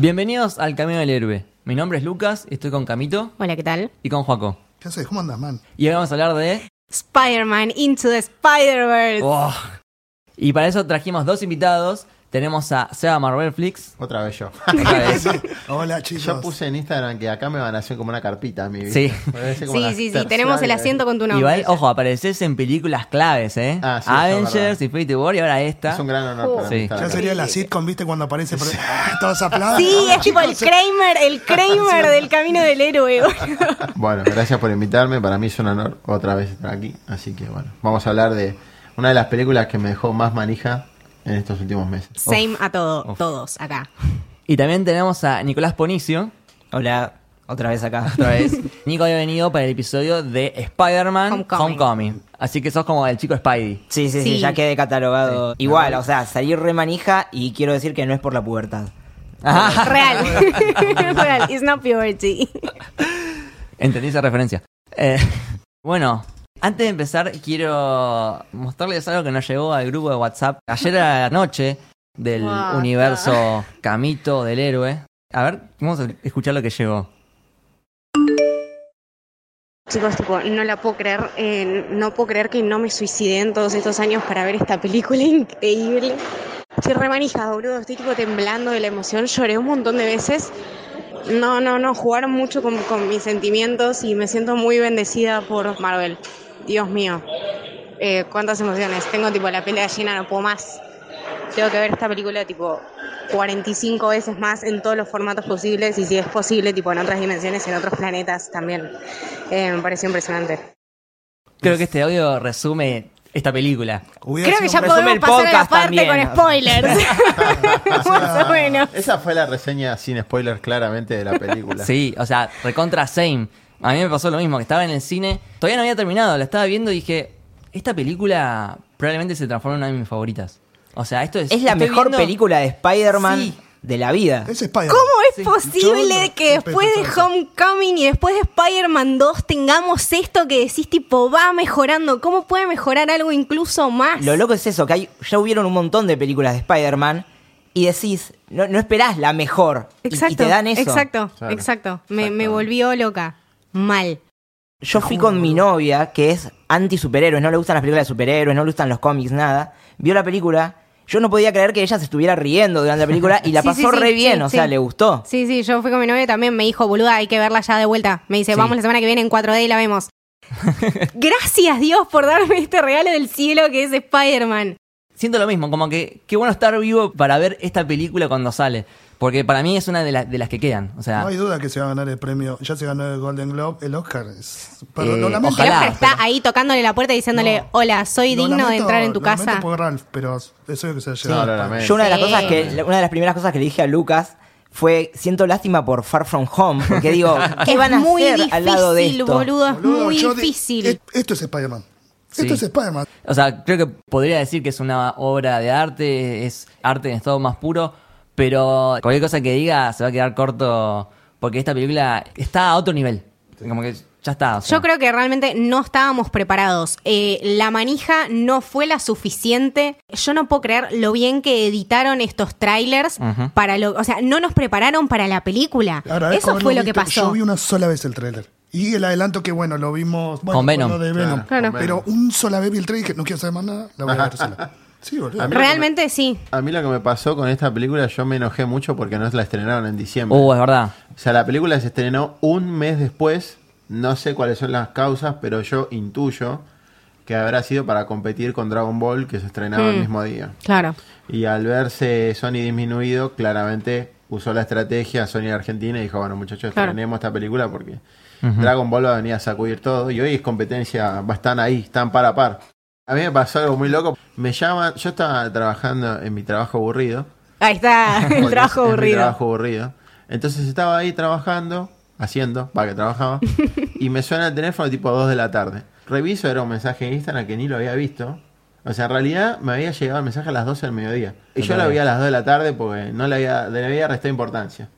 Bienvenidos al Camino del Héroe. Mi nombre es Lucas, estoy con Camito Hola, ¿qué tal? y con Joaco. ¿Qué haces? ¿Cómo andas, man? Y hoy vamos a hablar de... Spider-Man Into the Spider-Verse. Oh. Y para eso trajimos dos invitados. Tenemos a Seba Marvel Flix. Otra vez yo. Otra vez. Hola, chicos. Yo puse en Instagram que acá me van a hacer como una carpita a mí. Sí. Sí, sí, tenemos el asiento con tu nombre. Igual, ojo, apareces en películas claves, ¿eh? Ah, sí, Avengers. Infinity War y ahora esta. Es un gran honor para Sí. mí estar Ya sería la sitcom, ¿viste? Cuando aparece. por- ¡Ah! Todos aplauden. Sí, es tipo el. Kramer, el Kramer del camino del héroe. Bueno, gracias por invitarme. Para mí es un honor otra vez estar aquí. Así que bueno, vamos a hablar de una de las películas que me dejó más manija en estos últimos meses. Same a todo, todos acá. Y también tenemos a Nicolás Ponicio. Hola, otra vez acá. Otra vez. Nico había venido para el episodio de Spider-Man Homecoming. Homecoming. Así que sos como el chico Spidey. Sí, sí, sí, Sí. ya quedé catalogado. Sí. Igual, o sea, salir re manija y quiero decir que no es por la pubertad. Real. Real. It's not puberty. Entendí esa referencia. Eh, bueno, antes de empezar, quiero mostrarles algo que nos llegó al grupo de WhatsApp ayer a la noche del universo Camito del héroe. A ver, vamos a escuchar lo que llegó. Chicos, tipo, no la puedo creer, eh, no puedo creer que no me suicidé en todos estos años para ver esta película increíble. Estoy re manija, boludo, estoy tipo temblando de la emoción, lloré un montón de veces. No, no, no, jugaron mucho con, con mis sentimientos y me siento muy bendecida por Marvel. Dios mío, eh, cuántas emociones. Tengo tipo la piel de gallina, no puedo más. Tengo que ver esta película tipo 45 veces más en todos los formatos posibles y si es posible, tipo en otras dimensiones, en otros planetas también. Eh, me pareció impresionante. Creo que este audio resume esta película. Hubiera Creo que ya podemos pasar a la parte también. con spoilers. Más o menos. Esa fue la reseña sin spoilers claramente de la película. Sí, o sea, recontra same. A mí me pasó lo mismo, que estaba en el cine, todavía no había terminado, la estaba viendo y dije, esta película probablemente se transforme en una de mis favoritas. O sea, esto es... Es la estoy mejor viendo- película de Spider-Man Sí. de la vida. Es Spider-Man. ¿Cómo es Sí. posible que después de Homecoming y después de Spider-Man 2 tengamos esto que decís tipo va mejorando? ¿Cómo puede mejorar algo incluso más? Lo loco es eso, que hay, ya hubieron un montón de películas de Spider-Man y decís, no, no esperás la mejor. Y- Exacto. Y, te dan eso. Exacto, Claro. exacto. Me, me volvió loca. Mal. Yo fui con mi novia, que es anti superhéroes, no le gustan las películas de superhéroes, no le gustan los cómics, nada. Vio la película. Yo no podía creer que ella se estuviera riendo durante la película y la Sí, pasó sí, sí, re bien, sí, o sea, sí. le gustó. Sí, sí, yo fui con mi novia también, me dijo, boluda, hay que verla ya de vuelta. Me dice, Sí. vamos la semana que viene en 4D y la vemos. Gracias Dios por darme este regalo del cielo que es Spider-Man. Siento lo mismo, como que qué bueno estar vivo para ver esta película cuando sale. Porque para mí es una de, las de las que quedan. O sea, No hay duda que se va a ganar el premio. Ya se ganó el Golden Globe, el Oscar. Es, perdón, Eh, lo lamento. ojalá. El Oscar está ahí tocándole la puerta y diciéndole, No. hola, soy Lo digno de entrar en tu lo casa. por Ralph, pero es obvio que se va a No, lo. Yo una de las Sí. cosas que, una de las primeras cosas que le dije a Lucas fue siento lástima por Far From Home, porque digo, ¿qué es van a muy hacer difícil, al lado de esto? boludo, es Boludo, muy di- difícil. es- esto es Spider-Man. Sí. Esto es Spider-Man. o sea, creo que podría decir que es una obra de arte, es arte en estado más puro, pero cualquier cosa que diga se va a quedar corto porque esta película está a otro nivel. Como que ya está. o sea. Yo creo que realmente no estábamos preparados. Eh, la manija no fue la suficiente. Yo no puedo creer lo bien que editaron estos trailers para lo, o sea, no nos prepararon para la película. Eso fue lo que visto. pasó. Yo vi una sola vez el tráiler. Y el adelanto que, bueno, lo vimos bueno, Con Venom. de Venom. Claro. Pero un sola vez vi el trailer y dije, no quiero saber más nada, la voy a ver sola. Sí, boludo. Realmente sí. A mí lo que me pasó con esta película, yo me enojé mucho porque no la estrenaron en diciembre. Uh, es verdad. O sea, la película se estrenó un mes después. No sé cuáles son las causas, pero yo intuyo que habrá sido para competir con Dragon Ball, que se estrenaba el Mm. mismo día. Claro. Y al verse Sony disminuido, claramente usó la estrategia Sony Argentina y dijo, bueno muchachos, Claro. estrenemos esta película porque Dragon Ball va a venir a sacudir todo. Y hoy es competencia, están ahí, están par a par. A mí me pasó algo muy loco. Me llaman, yo estaba trabajando en mi trabajo aburrido. Ahí está, el trabajo es- es mi aburrido. trabajo aburrido. Entonces estaba ahí trabajando, haciendo, para que trabajaba, y me suena el teléfono tipo 2 de la tarde. Reviso, era un mensaje de Instagram que ni lo había visto. O sea, en realidad me había llegado el mensaje a las 12 del mediodía. Y yo lo vi a las 2 de la tarde porque no le había, le había restado importancia.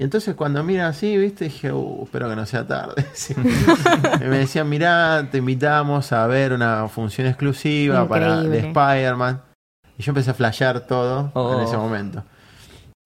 Y entonces cuando mira así, viste, dije, uh, espero que no sea tarde. Sí. Y me decían, mirá, te invitamos a ver una función exclusiva para de. Spider-Man. Y yo empecé a flashear todo Oh. en ese momento.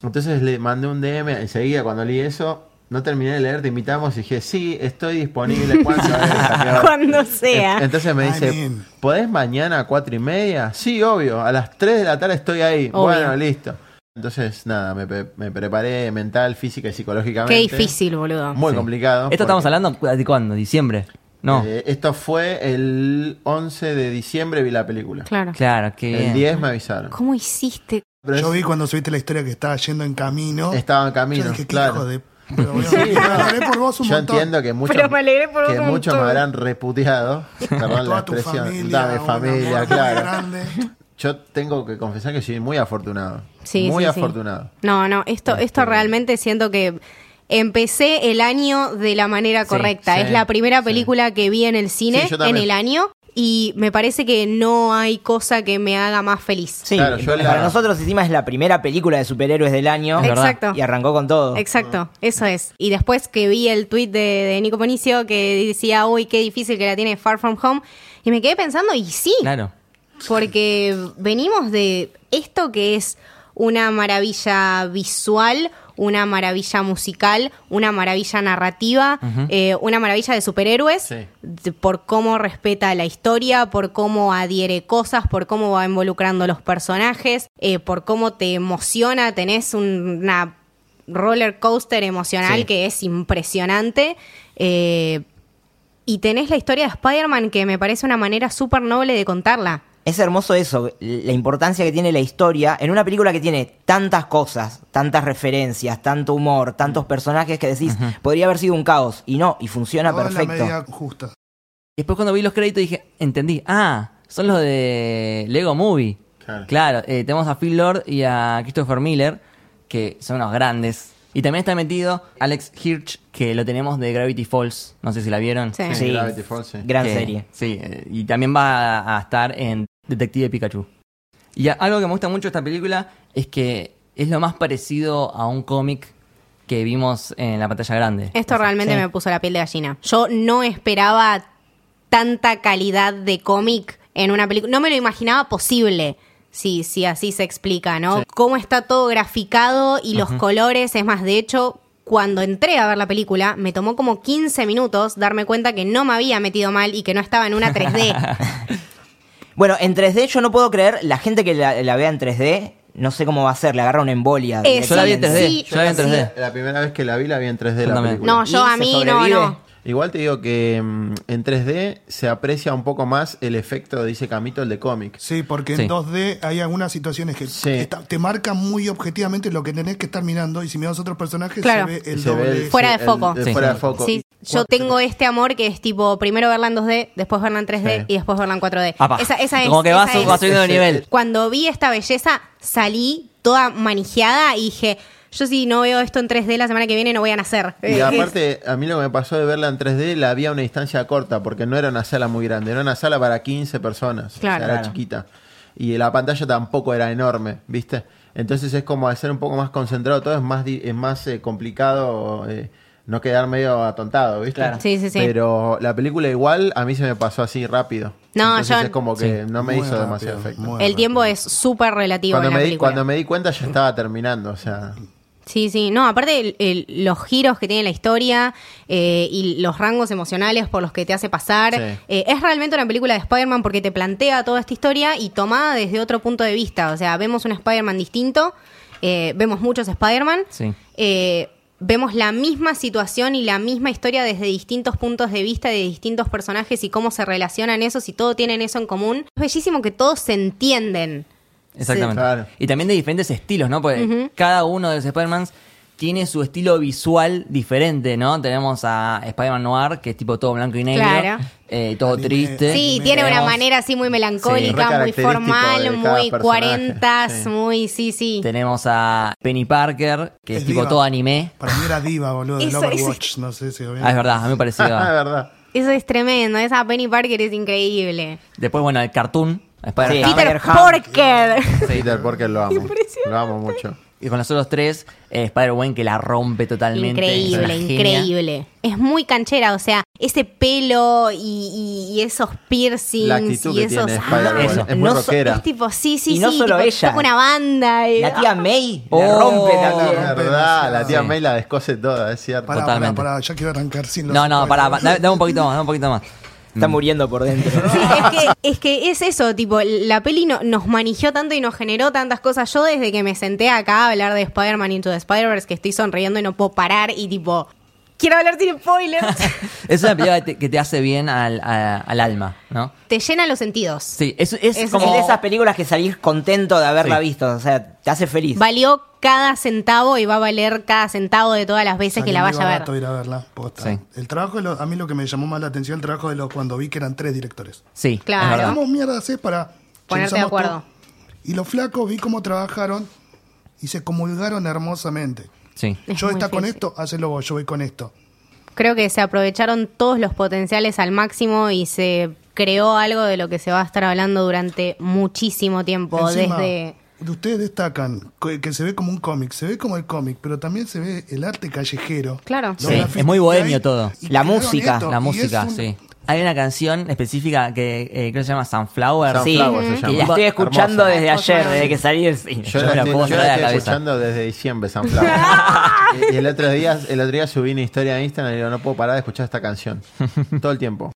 Entonces le mandé un DM enseguida cuando leí eso. No terminé de leer, te invitamos y dije, sí, estoy disponible. ¿Cuándo es? ¿A qué hora?". Cuando sea. Entonces me dice. ¿podés mañana a cuatro y media? Sí, obvio, a las 3 de la tarde estoy ahí. Obvio. Bueno, listo. Entonces, nada, me, pe- me preparé mental, física y psicológicamente. Qué difícil, boludo. Muy Sí. complicado. Esto estamos hablando de cuándo, diciembre. No. eh, esto fue el 11 de diciembre vi la película. Claro. claro, qué El bien. 10 me avisaron. ¿Cómo hiciste? Pero Yo es- vi cuando subiste la historia que estaba yendo en camino. estaba en camino, Yo dije, claro. hijo de... Pero bueno, me alegré por vos un Yo montón. entiendo que muchos, Pero me alegré por que muchos me habrán reputeado. Perdón la expresión. familia. Dame familia, claro. Yo tengo que confesar que soy muy afortunado. Sí, muy sí, sí. afortunado. No, no, esto, esto Este- realmente siento que empecé el año de la manera correcta. sí, es la primera sí. película que vi en el cine en el año y me parece que no hay cosa que me haga más feliz. Sí, Claro, yo para la- nosotros encima es la primera película de superhéroes del año. Exacto. Y arrancó con todo. Exacto, eso es. Y después que vi el tweet de, de Nico Ponicio que decía, uy, qué difícil que la tiene Far From Home, y me quedé pensando, y sí, Claro. Porque venimos de esto que es una maravilla visual, una maravilla musical, una maravilla narrativa, eh, una maravilla de superhéroes, Sí. de- por cómo respeta la historia, por cómo adhiere cosas, por cómo va involucrando los personajes, eh, por cómo te emociona, tenés un- una roller coaster emocional Sí. que es impresionante. eh, y tenés la historia de Spider-Man que me parece una manera súper noble de contarla. Es hermoso eso, la importancia que tiene la historia en una película que tiene tantas cosas, tantas referencias, tanto humor, tantos personajes que decís, podría haber sido un caos. Y no, y funciona Toda la perfecto. medida justa. Y después cuando vi los créditos dije, entendí. Ah, son los de Lego Movie. Claro. Claro, eh, tenemos a Phil Lord y a Christopher Miller, que son unos grandes. Y también está metido Alex Hirsch, que lo tenemos de Gravity Falls. No sé si la vieron. Sí. Sí. Gravity Falls, sí. Gran Que- serie. Sí, eh, y también va a, a estar en Detective Pikachu. Y algo que me gusta mucho de esta película es que es lo más parecido a un cómic que vimos en la pantalla grande. Esto realmente Sí. me puso la piel de gallina. Yo no esperaba tanta calidad de cómic en una película. No me lo imaginaba posible. Si, si así se explica, ¿no? Sí. Cómo está todo graficado y los colores. Es más, de hecho, cuando entré a ver la película, me tomó como 15 minutos darme cuenta que no me había metido mal y que no estaba en una 3D. Bueno, en 3D yo no puedo creer, la gente que la, la vea en 3D, no sé cómo va a ser, le agarra una embolia. Eh, Yo la vi en 3D. sí, yo la vi en sí. 3D. La primera vez que la vi, la vi en 3D la película. no, yo ¿Y a mí no, no. Igual te digo que mm, en 3D se aprecia un poco más el efecto, dice Camito, el de cómic. Sí, porque Sí. en 2D hay algunas situaciones que Sí. está- te marcan muy objetivamente lo que tenés que estar mirando y si miras otros personajes Claro. se ve el Se ve doble. el- Fuera de el- foco. el Sí. fuera de foco. Sí, yo tengo este amor que es tipo primero verla en 2D, después verla en 3D Sí. y después verla en 4D. Apa. Esa, esa es, Como que va, esa su- es. va subiendo de nivel. Cuando vi esta belleza, salí toda manijeada y dije, yo si no veo esto en 3D la semana que viene no voy a nacer. Y aparte, a mí lo que me pasó de verla en 3D, la vi a una distancia corta, porque no era una sala muy grande, era una sala para 15 personas. Claro. o sea, era Claro. chiquita. Y la pantalla tampoco era enorme, ¿viste? Entonces es como al ser un poco más concentrado todo, es más, es más eh, complicado eh, no quedar medio atontado, ¿viste? Claro. Sí, sí, sí. Pero la película igual a mí se me pasó así rápido. No, Entonces yo- es como que no me Muy hizo rápido, demasiado efecto. el tiempo es súper relativo Cuando en la me, di, película. cuando me di cuenta ya estaba terminando, o sea... Sí, sí. No, aparte el- el- los giros que tiene la historia eh, y los rangos emocionales por los que te hace pasar. Sí. eh, es realmente una película de Spider-Man porque te plantea toda esta historia y tomada desde otro punto de vista. O sea, vemos un Spider-Man distinto, eh, vemos muchos Spider-Man. Sí. Vemos la misma situación y la misma historia desde distintos puntos de vista de distintos personajes y cómo se relacionan esos y todo tienen eso en común. Es bellísimo que todos se entienden. Exactamente. Sí. Claro. Y también de diferentes estilos, ¿no? Porque cada uno de los Spider-Mans tiene su estilo visual diferente, ¿no? Tenemos a Spider-Man Noir, que es tipo todo blanco y negro. Claro. eh, todo Anime. triste. Sí, tiene una manera así muy Sí, melancólica, muy de formal, muy cuarentas, sí. muy, sí, sí. Tenemos a Penny Parker, que es, Es tipo diva. todo anime. Para mí era diva, boludo, eso- Overwatch. No sé si lo. Ah, es verdad, a mí me pareció. Ah, de verdad. Eso es tremendo, esa Penny Parker es increíble. Después, bueno, el cartoon. Sí. Peter. Parker. Peter Parker lo amo. Lo amo mucho. Y con los otros tres, eh, Spider-Gwen que la rompe totalmente. Increíble, increíble. Es muy canchera, o sea, ese pelo y, y- y esos piercings La actitud y que esos. tiene eso. es muy No so- rockera. Es tipo, sí, sí, Y no sí. solo tipo, ella. toca una banda. y- La tía May Oh. la rompe también. verdad, la tía Sí. May la descose toda, es cierto. Pará, Totalmente. pará, pará, ya quiero arrancar sin los No, no, pará, dame, dame un poquito más, dame un poquito más. Está muriendo por dentro. Sí, es, que, es que es eso, tipo, la peli no- nos manigió tanto y nos generó tantas cosas. Yo desde que me senté acá a hablar de Spider-Man Into the Spider-Verse, que estoy sonriendo y no puedo parar y tipo, quiero hablar sin spoilers. Es una película que te, que te hace bien al, a- al alma, ¿no? Te llena los sentidos. Sí, es, es, Es como... Es de esas películas que salís contento de haberla Sí. visto. O sea, te hace feliz. Valió cada centavo y va a valer cada centavo de todas las veces que la vaya a ver. ir a verla, posta. Sí. El trabajo de los, a mí lo que me llamó más la atención el trabajo de los cuando vi que eran tres directores. Sí, Claro. verdad. ¿Cómo mierda haces para Ponerte de usamos acuerdo. todo? Y los flacos vi cómo trabajaron y se comulgaron hermosamente. Sí. Es yo está con esto, hacelo vos, yo voy con esto. Creo que se aprovecharon todos los potenciales al máximo y se creó algo de lo que se va a estar hablando durante muchísimo tiempo. Encima, desde. Ustedes destacan que que se ve como un cómic, se ve como el cómic, pero también se ve el arte callejero. Claro. Sí, es muy bohemio hay, todo. La música, esto, La música, un- sí. Hay una canción específica que eh, creo que se llama Sunflower. Sí, Sunflower se que llama. la estoy escuchando Hermosa. desde ayer, desde que salí del cine. Yo, Yo la, me la puedo yo la estoy cabeza. escuchando desde diciembre, Sunflower. y, y el otro día, el otro día subí una historia en Instagram y digo, no puedo parar de escuchar esta canción. Todo el tiempo.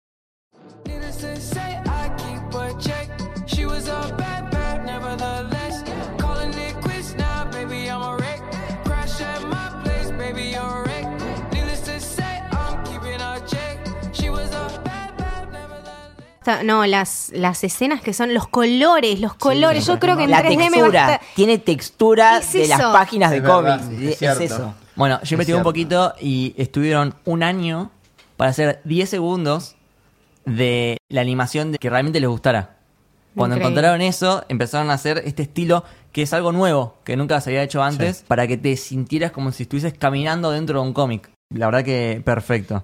Está- No, las, las escenas que son los colores, los colores. Yo creo que en La 3D me va a textura, estar- tiene textura Es de las páginas de Es cómics. es Es, eso. Bueno, yo investigué un poquito y estuvieron un año para hacer 10 segundos de la animación de que realmente les gustara. Cuando Increíble. encontraron eso, empezaron a hacer este estilo que es algo nuevo, que nunca se había hecho antes, para que te sintieras como si estuvieses caminando dentro de un cómic. La verdad que perfecto.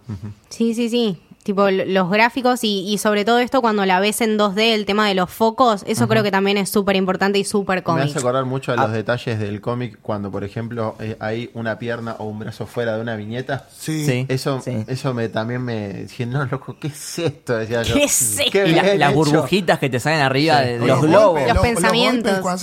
Sí, sí, sí. Tipo los gráficos y, y sobre todo esto cuando la ves en 2D, el tema de los focos, eso creo que también es súper importante y súper Me cómic. hace acordar mucho de Ah. los detalles del cómic cuando, por ejemplo, eh, hay una pierna o un brazo fuera de una viñeta. Sí. Sí. Eso, Sí. eso me también me dije, no, loco, ¿qué es esto? Decía yo. ¿Qué es esto? Qué Y la- las burbujitas que te salen arriba Sí. de, los golpes, globos. Los pensamientos.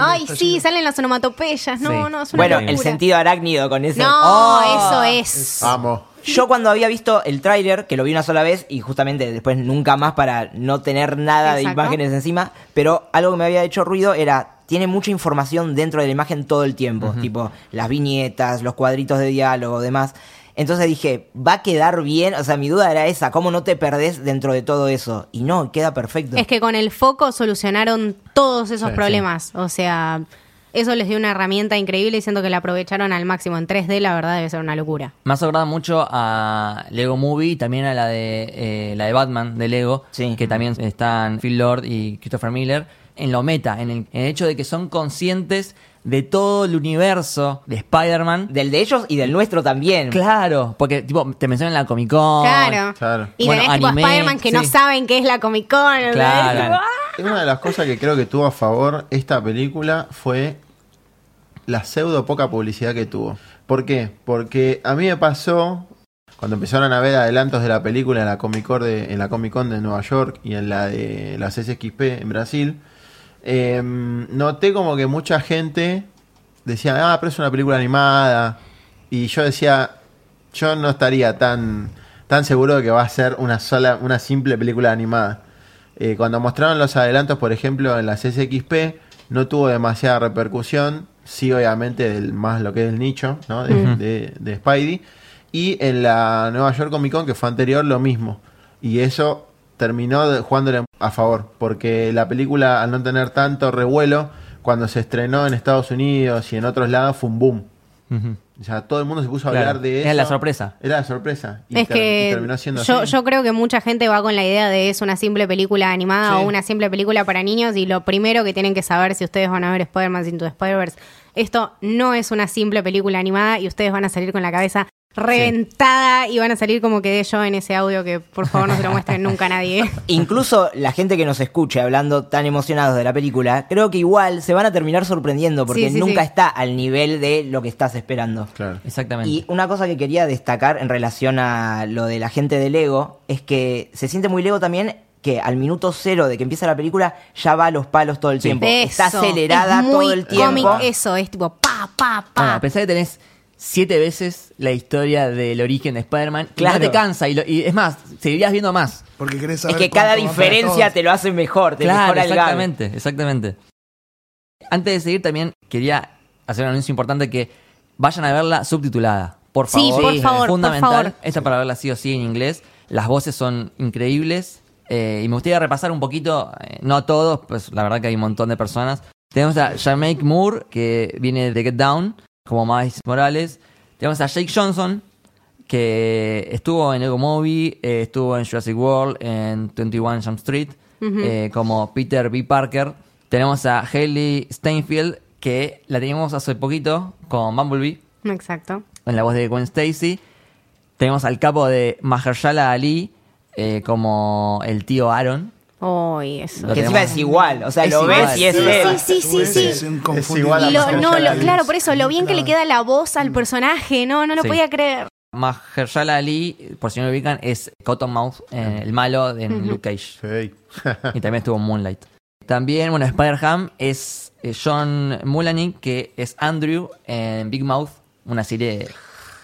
Ay, sí, salen las onomatopeyas. No, Sí. no, es una Bueno, locura. el sentido arácnido con ese. No, Oh. eso es. Amo. Yo cuando había visto el tráiler, que lo vi una sola vez y justamente después nunca más para no tener nada de imágenes encima, pero algo que me había hecho ruido era, tiene mucha información dentro de la imagen todo el tiempo, tipo las viñetas, los cuadritos de diálogo, demás. Entonces dije, va a quedar bien, o sea, mi duda era esa, ¿cómo no te perdés dentro de todo eso? Y no, queda perfecto. Es que con el foco solucionaron todos esos Sí, problemas. O sea, eso les dio una herramienta increíble y siento que la aprovecharon al máximo. En 3D, la verdad, debe ser una locura. Me ha acordado mucho a Lego Movie y también a la de eh, la de Batman de Lego, Sí. que también están Phil Lord y Christopher Miller, en lo meta, en el, en el hecho de que son conscientes de todo el universo de Spider-Man. Del de ellos y del nuestro también. Claro, porque tipo te mencionan la Comic Con. Claro. claro. Y Bueno, tenés tipo anime, Spider-Man que no saben qué es la Comic Con. Claro. Tipo, ¡ah! Una de las cosas que creo que tuvo a favor esta película fue la pseudo poca publicidad que tuvo. ¿Por qué? Porque a mí me pasó cuando empezaron a ver adelantos de la película en la Comic Con de, en la Comic Con de Nueva York y en la de las SXP en Brasil, eh, noté como que mucha gente decía, ah, pero es una película animada. Y yo decía, yo no estaría tan, tan seguro de que va a ser una sola, una simple película animada. Eh, cuando mostraron los adelantos, por ejemplo, en las SXP, no tuvo demasiada repercusión. Sí, obviamente, del más lo que es el nicho, ¿no? De, de- de Spidey. Y en la Nueva York Comic Con, que fue anterior, lo mismo. Y eso terminó de- jugándole a favor. Porque la película, al no tener tanto revuelo, cuando se estrenó en Estados Unidos y en otros lados, fue un boom. O sea, todo el mundo se puso a Claro, hablar de eso. era la sorpresa. Era la sorpresa. Y, Es y que terminó siendo yo, así. yo creo que mucha gente va con la idea de es una simple película animada Sí. o una simple película para niños y lo primero que tienen que saber si ustedes van a ver Spider-Man Into the Spider-Verse, esto no es una simple película animada y ustedes van a salir con la cabeza reventada y van a salir como quedé yo en ese audio que por favor no se lo muestren nunca a nadie. Incluso la gente que nos escuche hablando tan emocionados de la película, creo que igual se van a terminar sorprendiendo porque Sí, sí, nunca sí. está al nivel de lo que estás esperando. Claro. Exactamente. Y una cosa que quería destacar en relación a lo de la gente de Lego es que se siente muy Lego también que al minuto cero de que empieza la película ya va a los palos todo el tiempo. Está Eso, acelerada es muy todo el tiempo. cómic eso, es tipo pa, pa, pa. Bueno, pensá que tenés siete veces la historia del origen de Spider-Man. Claro. No te cansa. Y, lo- y es más, seguirías viendo más. Porque querés Es que cada diferencia te lo hace mejor, te Claro, mejora el gag. exactamente, exactamente. Antes de seguir, también quería hacer un anuncio importante que vayan a verla subtitulada. Por Sí, favor. por favor, por Fundamental. favor. Esta para verla sí o sí en inglés. Las voces son increíbles. eh, y me gustaría repasar un poquito, eh, no a todos, pues la verdad que hay un montón de personas. Tenemos a Jamaica Moore, que viene de Get Down, como Miles Morales. Tenemos a Jake Johnson, que estuvo en Lego Movie, eh, estuvo en Jurassic World, en 21 Jump Street, eh, como Peter B. Parker. Tenemos a Haley Steinfeld, que la teníamos hace poquito con Bumblebee, Exacto. en la voz de Gwen Stacy. Tenemos al capo de Mahershala Ali, eh, como el tío Aaron. Eso. Lo Que encima es igual, o sea, Es lo igual. ves y es Sí, él. sí, sí, sí, sí. Es igual a lo- no, lo- claro, por eso, lo bien que le queda la voz al personaje, no, no lo Sí. podía creer. Mahershala Ali, por si no lo ubican, es Cottonmouth, eh, el malo en Luke Cage. Sí. y también estuvo en Moonlight. También, bueno, Spider-Ham es eh, John Mulaney, que es Andrew en Big Mouth, una serie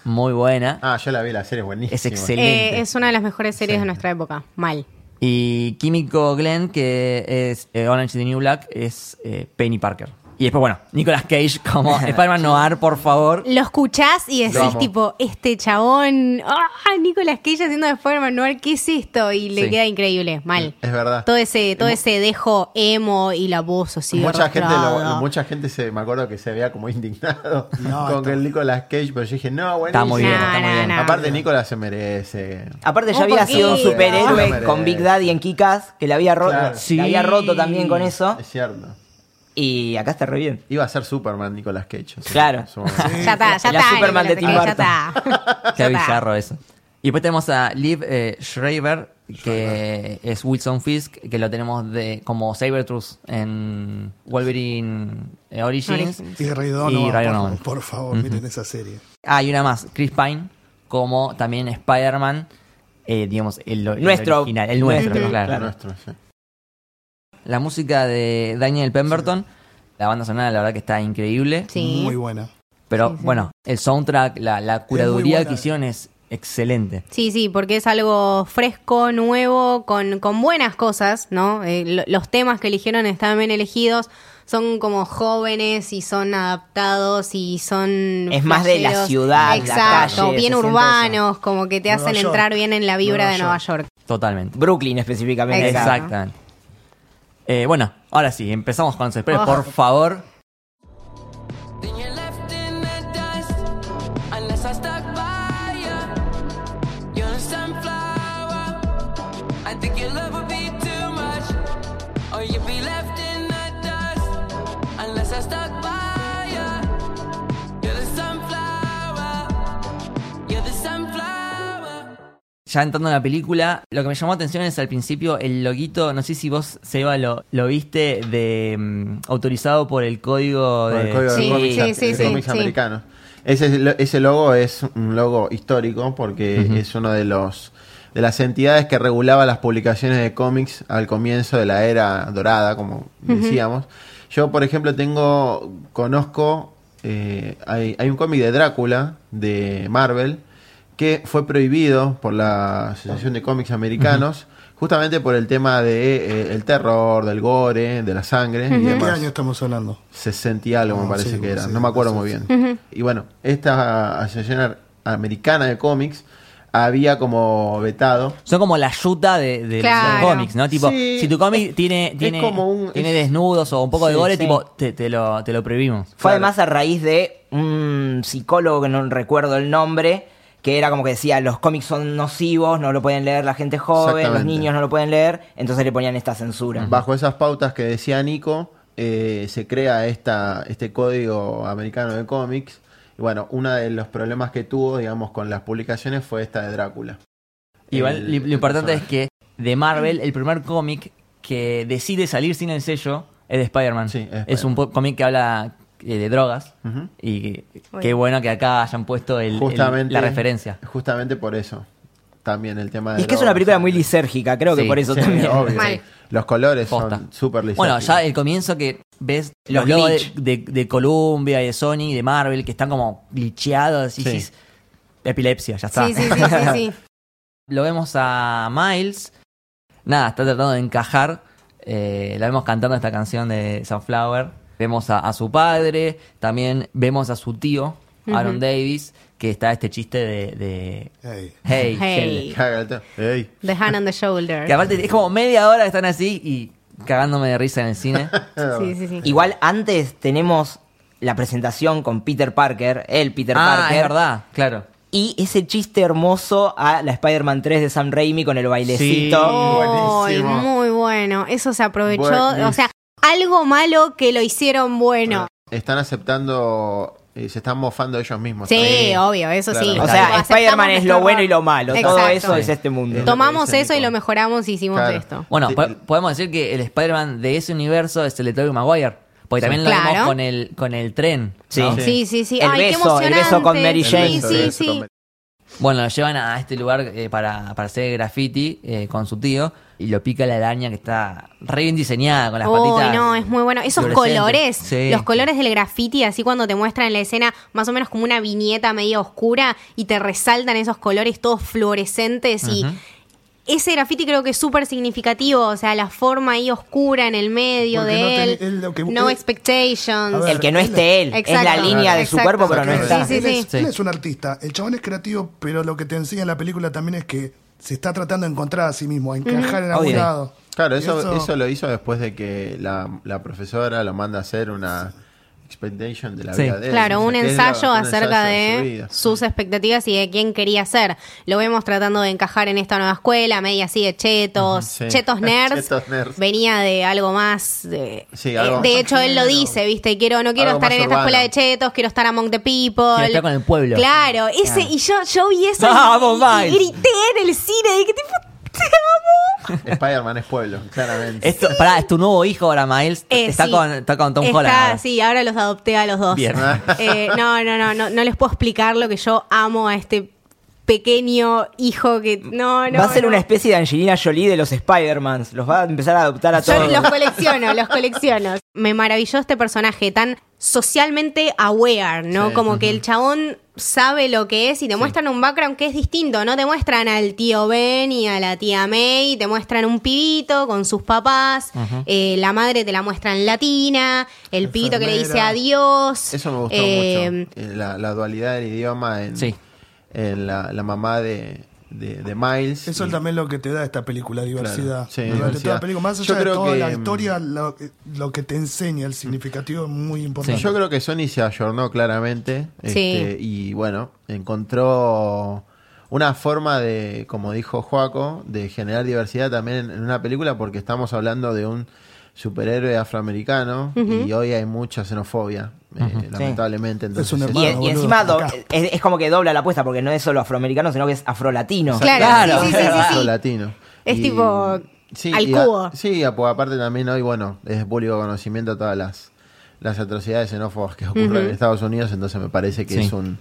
muy buena. Ah, yo la vi, la serie es buenísima. Es excelente. Eh, es una de las mejores series de nuestra época. Mal. Y Químico Glenn, que es eh, Orange is the New Black, es eh, Penny Parker. Y después, bueno, Nicolas Cage como Spider-Man Noir, por favor. Lo escuchás y decís, tipo, este chabón, ¡ah! Nicolas Cage haciendo de Spider-Man Noir, ¿qué es esto? Y le Sí. queda increíble, mal. Es verdad. Todo ese, todo ese dejo emo y la voz así. mucha gente, lo- mucha gente se, me acuerdo que se veía como indignado No, con el Nicolas Cage, pero yo dije, no, bueno. Está muy bien, No, está muy no, bien. no. Aparte, Nicolas se merece. Aparte ya había sido un superhéroe No, con Big Daddy en Kikas, que le había, ro- Claro. había roto también con eso. Es cierto. Y acá está re bien. Iba a ser Superman Nicolas Cage. o sea, Claro. su. Ya está, ya La está. Superman de Tim Cage, Ya está. Qué Ya está. bizarro eso. Y después tenemos a Liv eh, Schreiber, que es Wilson Fisk, que lo tenemos de como Sabertooth en Wolverine eh, Origins. Origins. Y Ray Y Donovan, por, favor, miren esa serie. Ah, y una más, Chris Pine, como también Spider-Man, eh, digamos, el, el Nuestro. original, el nuestro, Nuestro, claro. El nuestro, sí. La música de Daniel Pemberton, la banda sonora la verdad que está increíble, Sí. Muy buena. pero Sí, sí. bueno, el soundtrack, la, la curaduría que hicieron es excelente. Sí, sí, porque es algo fresco, nuevo, con, con buenas cosas, ¿no? Eh, lo- los temas que eligieron están bien elegidos, son como jóvenes y son adaptados y son... Es más de la ciudad, la Exacto, calle, bien urbanos, como que te Nueva hacen York. entrar bien en la vibra Nueva de Nueva York. Totalmente. Brooklyn específicamente. Exacto. Exactamente. Eh, bueno, ahora sí, empezamos con los spoilers, por favor. Ya entrando en la película, lo que me llamó la atención es al principio el loguito, no sé si vos, Seba, lo, lo viste, de mm, autorizado por el código de... el código Sí, de cómics, sí, sí, americanos. Ese, ese logo es un logo histórico porque es uno de los de las entidades que regulaba las publicaciones de cómics al comienzo de la era dorada, como decíamos. Yo, por ejemplo, tengo, conozco, eh, hay, hay un cómic de Drácula de Marvel que fue prohibido por la Asociación de Cómics Americanos. Justamente por el tema de eh, el terror, del gore, de la sangre y ¿De qué demás. año estamos hablando? 60 y algo me Ah, parece sí, que era, sí, no me acuerdo sí, muy sí. bien. Y bueno, esta asociación americana de cómics había como vetado. Son como la yuta de, de Claro. los cómics, ¿no? Tipo, Sí. si tu cómic tiene, tiene, como un- tiene es- desnudos o un poco de gore, sí. tipo, te, te lo, te lo prohibimos. Fue Claro. además a raíz de un psicólogo que no recuerdo el nombre, que era como que decía, los cómics son nocivos, no lo pueden leer la gente joven, los niños no lo pueden leer, entonces le ponían esta censura. Bajo esas pautas que decía Nico, eh, se crea esta, este código americano de cómics Y bueno, uno de los problemas que tuvo, digamos, con las publicaciones fue esta de Drácula. Igual El- lo, importante es que de Marvel, el primer cómic que decide salir sin el sello es de Spider-Man. Sí, es es un cómic que habla de drogas. Y qué bueno que acá hayan puesto el- el- Justamente, la referencia. Justamente por eso. También el tema de Y es que es una película muy lisérgica, creo que por eso Sí, también. obvio. Los colores Posta. son súper lisérgicos. Bueno, ya el comienzo que ves Los los logos de, de, de Columbia y de Sony y de Marvel que están como glitcheados y Sí. epilepsia, ya está. Sí, sí, sí, sí, sí. Lo vemos a Miles. Nada, está tratando de encajar. Eh, la vemos cantando esta canción de Sunflower. Vemos a, a su padre. También vemos a su tío, Aaron Davis, que está este chiste de, de Ey. hey, Hey. Caga el tema. Ey. The hand on the shoulder. Que aparte es como media hora que están así y cagándome de risa en el cine. Sí, sí, sí. Igual antes tenemos la presentación con Peter Parker, el Peter ah, Parker. es verdad, claro. Y ese chiste hermoso a la Spider-Man 3 de Sam Raimi con el bailecito. Ay, buenísimo. muy bueno. Eso se aprovechó. Buenísimo. O sea, algo malo que lo hicieron bueno. Están aceptando y se están mofando ellos mismos. Sí, también. obvio, eso sí. O sea, Spider-Man es lo bueno y lo malo. Exacto. Todo eso es este mundo. Es- Tomamos eso y lo mejoramos y hicimos Claro. esto. Bueno, Sí, po- el- podemos decir que el Spider-Man de ese universo es el de Tobey Maguire. Porque también lo Claro. vemos con el, con el tren. Sí. ¿no? Sí, sí, sí. El Ay, qué beso, el beso con Mary Jane. Sí, beso, sí, Bueno, lo llevan a este lugar eh, para, para hacer graffiti eh, con su tío y lo pica la araña que está re bien diseñada con las Uy, patitas. no, es muy bueno. Esos colores, Sí. los colores del graffiti, así cuando te muestran en la escena más o menos como una viñeta medio oscura y te resaltan esos colores todos fluorescentes y ese graffiti creo que es súper significativo, o sea, la forma ahí oscura en el medio Porque de no él, ten- él lo que- no él- expectations. Ver, El que no él- esté él. Es Exacto. la línea de su Exacto. cuerpo, pero no está. Sí, él, sí, es, sí. él es un artista. El chabón es creativo, pero lo que te enseña en la película también es que se está tratando de encontrar a sí mismo, a encajar en algún Obvio. lado. Claro, eso, eso, lo hizo después de que la, la profesora lo manda a hacer una expectation de la Sí. vida de él. Claro, O sea, un ensayo la- un acerca su de vida. sus expectativas y de quién quería ser. Lo vemos tratando de encajar en esta nueva escuela, media así de chetos, sí. chetos nerds. Chetos nerds. Venía de algo más de... Sí, eh, algo- de hecho, él lo dice, ¿viste? Quiero, no quiero Algo estar en esta escuela de chetos, quiero estar among the people. Quiero estar con el pueblo. Claro, ese, y yo, yo vi eso y- Vamos, y, Miles. grité en el cine y que tipo, te amo. Spider-Man es pueblo, claramente. Esto, pará, es tu nuevo hijo ahora, Miles. Eh, está, sí. con, está con Tom Está- Holland. ahora. Sí, ahora los adopté a los dos. Bien. Eh, no, no, no, no, no les puedo explicar lo que yo amo a este pequeño hijo que no, no. va a ser no. una especie de Angelina Jolie de los Spider-Mans. Los va a empezar a adoptar a Yo todos. los colecciono, los colecciono. Me maravilló este personaje tan socialmente aware, ¿no? Sí, Como que el chabón sabe lo que es y te muestran un background que es distinto. No te muestran al tío Ben y a la tía May, te muestran un pibito con sus papás, eh, la madre te la muestran latina, el pibito que le dice adiós. Eso me gustó eh, mucho. eh, La, la dualidad del idioma en, Sí. En la, la mamá de, de, de Miles. Eso Y- es también lo que te da esta película, diversidad. Claro, sí, diversidad. toda la película, más Yo allá de creo toda que, la mm, historia, lo, lo que te enseña, el significativo es muy importante. Yo creo que Sony se ayornó claramente. Sí. este, y bueno, encontró una forma de, como dijo Joaco, de generar diversidad también en, en una película porque estamos hablando de un superhéroe afroamericano y hoy hay mucha xenofobia, eh, lamentablemente. Entonces, un Y, hermano. y boludo, encima do- es, es como que dobla la apuesta porque no es solo afroamericano, sino que es afrolatino. Claro, Claro. sí, sí, sí, sí, sí. latino. Es tipo al a- cubo. sí, a- pues aparte también hoy, bueno, es público conocimiento todas las, las atrocidades xenófobas que ocurren en Estados Unidos, entonces me parece que Sí. es un,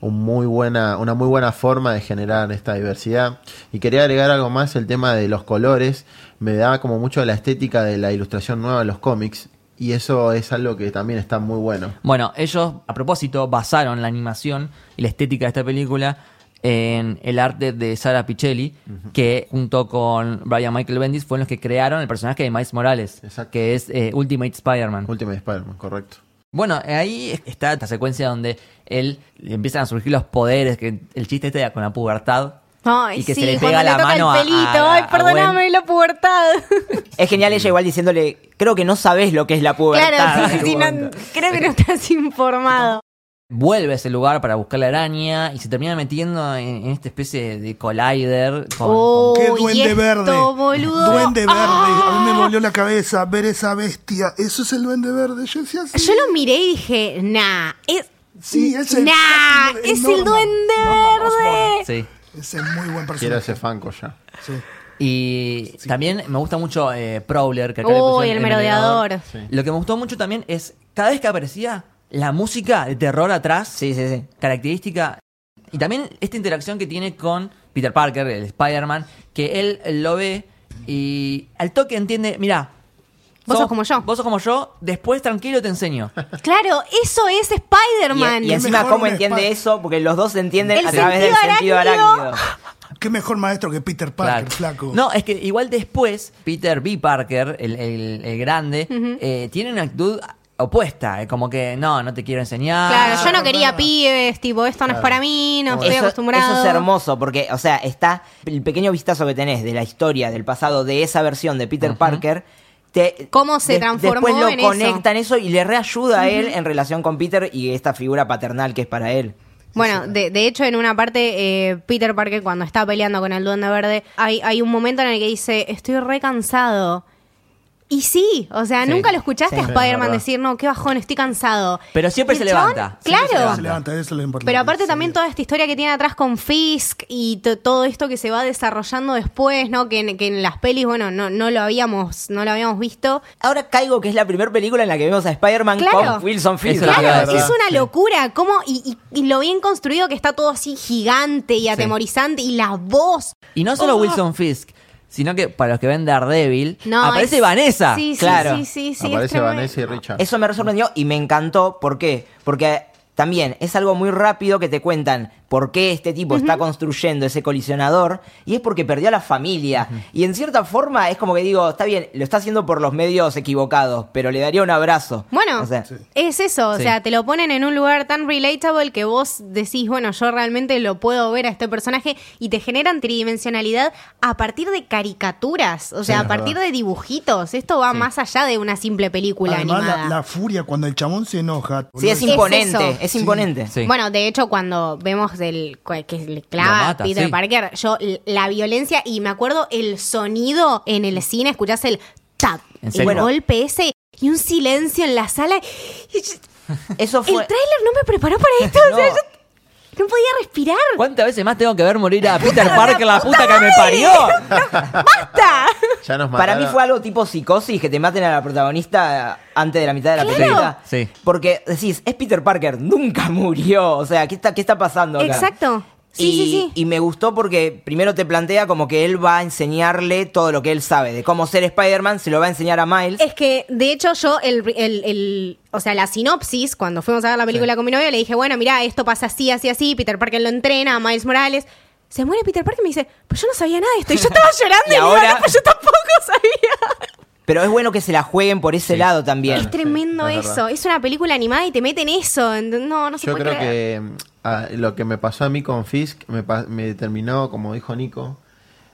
un muy buena, una muy buena forma de generar esta diversidad. Y quería agregar algo más, el tema de los colores, me da como mucho la estética de la ilustración nueva de los cómics, y eso es algo que también está muy bueno. Bueno, ellos, a propósito, basaron la animación y la estética de esta película en el arte de Sara Pichelli, que junto con Brian Michael Bendis fueron los que crearon el personaje de Miles Morales, Exacto. que es eh, Ultimate Spider-Man. Ultimate Spider-Man, correcto. Bueno, ahí está esta secuencia donde él empiezan a surgir los poderes, que el chiste este con la pubertad. Ay, y que sí, se le pega la toca mano a- el pelito, a- ay, a perdóname, Gwen. la pubertad. Es genial ella igual diciéndole, creo que no sabes lo que es la pubertad. claro, sí, sí, no- creo que no estás informado. Vuelve a ese lugar para buscar la araña y se termina metiendo en, en esta especie de collider con, Oh, ¡Qué duende esto, verde! boludo. Duende verde. A mí me Ah. volvió la cabeza ver esa bestia. Eso es el duende verde. Yo decía así. Yo lo miré y dije, nah, es Sí, ese Nah, es el Duende Verde. Sí. Ese es muy buen Quiero personaje. ese Funko ya. Sí. Y también me gusta mucho eh, Prowler, que acá le el merodeador. Sí. Lo que me gustó mucho también es, cada vez que aparecía, la música de terror atrás, Sí, sí, sí. característica. Y también esta interacción que tiene con Peter Parker, el Spider-Man, que él lo ve y al toque entiende, mira, Vos sos como yo. Vos sos como yo, después tranquilo te enseño. Claro, eso es Spider-Man. y encima, ¿cómo entiende eso? Porque los dos se entienden El a través del sentido sentido arácnido. arácnido. Qué mejor maestro que Peter Parker, Claro. flaco. No, es que igual después, Peter B. Parker, el, el- el grande, eh, tiene una actitud opuesta. eh, como que, no, no te quiero enseñar. Claro, yo no quería pibes, tipo, esto no es para mí, no estoy Eso, acostumbrado. eso es hermoso, porque, o sea, está el pequeño vistazo que tenés de la historia, del pasado, de esa versión de Peter Parker. Te, Cómo se transformó Después lo en eso. conecta en eso y le reayuda a él en relación con Peter y esta figura paternal que es para él. Bueno, de, de hecho, en una parte, eh, Peter Parker, cuando está peleando con el Duende Verde, hay, hay un momento en el que dice: Estoy re cansado. Y sí, o sea, Sí, nunca lo escuchaste sí, a Spider-Man verdad. decir, no, qué bajón, estoy cansado. Pero siempre se chabón, levanta, siempre Claro. se Se levanta, eso es lo importante. Pero aparte Sí. también toda esta historia que tiene atrás con Fisk y to- todo esto que se va desarrollando después, ¿no? Que en, que en las pelis, bueno, no, no lo habíamos, no lo habíamos visto. Ahora caigo que es la primera película en la que vemos a Spider-Man Claro. con Wilson Fisk. Eso es lo que iba a Claro, decir. es una locura. ¿Cómo? Y, y- y lo bien construido que está todo así gigante y atemorizante. Y la voz. Y no solo Oh. Wilson Fisk, sino que para los que ven Daredevil, No, aparece es- Vanessa. Sí, sí, Claro. sí, sí, sí, es Aparece. Vanessa y Richard. Eso me sorprendió y me encantó. ¿Por qué? Porque también es algo muy rápido que te cuentan por qué este tipo está construyendo ese colisionador y es porque perdió a la familia. Y en cierta forma es como que digo, está bien, lo está haciendo por los medios equivocados, pero le daría un abrazo. Bueno, O sea, es eso, o Sí. sea, te lo ponen en un lugar tan relatable que vos decís, bueno, yo realmente lo puedo ver a este personaje y te generan tridimensionalidad a partir de caricaturas, o sea, Sí, a partir verdad. de dibujitos. Esto va Sí. más allá de una simple película Además, la, animada. la furia cuando el chabón se enoja. sí, es imponente, es Sí. imponente. Sí. Bueno, de hecho, cuando vemos el que le clava mata, Peter sí. Parker, yo la violencia y me acuerdo el sonido en el cine, escuchás el tap, el serio. golpe ese y un silencio en la sala. Y yo- Eso el fue... tráiler no me preparó para esto, o sea, No. yo no podía respirar. ¿Cuántas veces más tengo que ver morir a Peter Parker, la puta que me parió? ¡Basta! Ya nos Para mí fue algo tipo psicosis que te maten a la protagonista antes de la mitad de la Claro. película. Sí. Porque decís, es Peter Parker, nunca murió. O sea, ¿qué está, qué está pasando acá? Exacto. Sí, y, sí, sí. y me gustó porque primero te plantea como que él va a enseñarle todo lo que él sabe de cómo ser Spider-Man, se lo va a enseñar a Miles. Es que, de hecho, yo, el, el- el- o sea, la sinopsis, cuando fuimos a ver la película con mi novio, le dije, bueno, mira, esto pasa así, así, así, Peter Parker lo entrena, a Miles Morales. Se muere Peter Parker y me dice, pues yo no sabía nada de esto. Y yo estaba llorando Y y, digo, ahora- "No, pues yo tampoco sabía. Pero es bueno que se la jueguen por ese lado también. Es tremendo es eso. verdad. Es una película animada y te meten eso. No, no se Yo puede creo creer. que mm, ah, lo que me pasó a mí con Fisk me, pa- me terminó, como dijo Nico,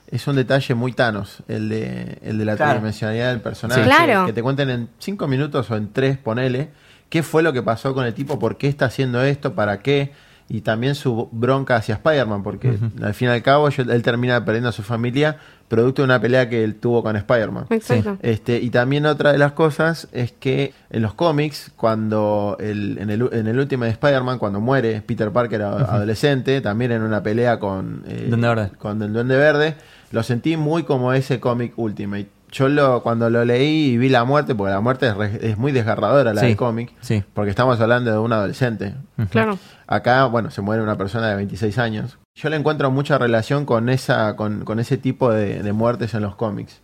es un detalle muy Thanos, el de, el de la Claro. tridimensionalidad del personaje. Sí. Claro. Que te cuenten en cinco minutos o en tres, ponele, qué fue lo que pasó con el tipo, por qué está haciendo esto, para qué, y también su bronca hacia Spider-Man, porque al fin y al cabo yo- él termina perdiendo a su familia producto de una pelea que él tuvo con Spider-Man. Exacto. Este, y también otra de las cosas es que en los cómics, cuando el, en, el, en el último de Spider-Man, cuando muere Peter Parker adolescente, también en una pelea con, eh, Duende Verde. con el Duende Verde, lo sentí muy como ese cómic Ultimate. Yo lo, cuando lo leí y vi la muerte, porque la muerte es, re- es muy desgarradora la Sí, del cómic, sí. porque estamos hablando de un adolescente. Claro. Acá, bueno, se muere una persona de 26 años. Yo le encuentro mucha relación con esa, con, con ese tipo de, de muertes en los cómics.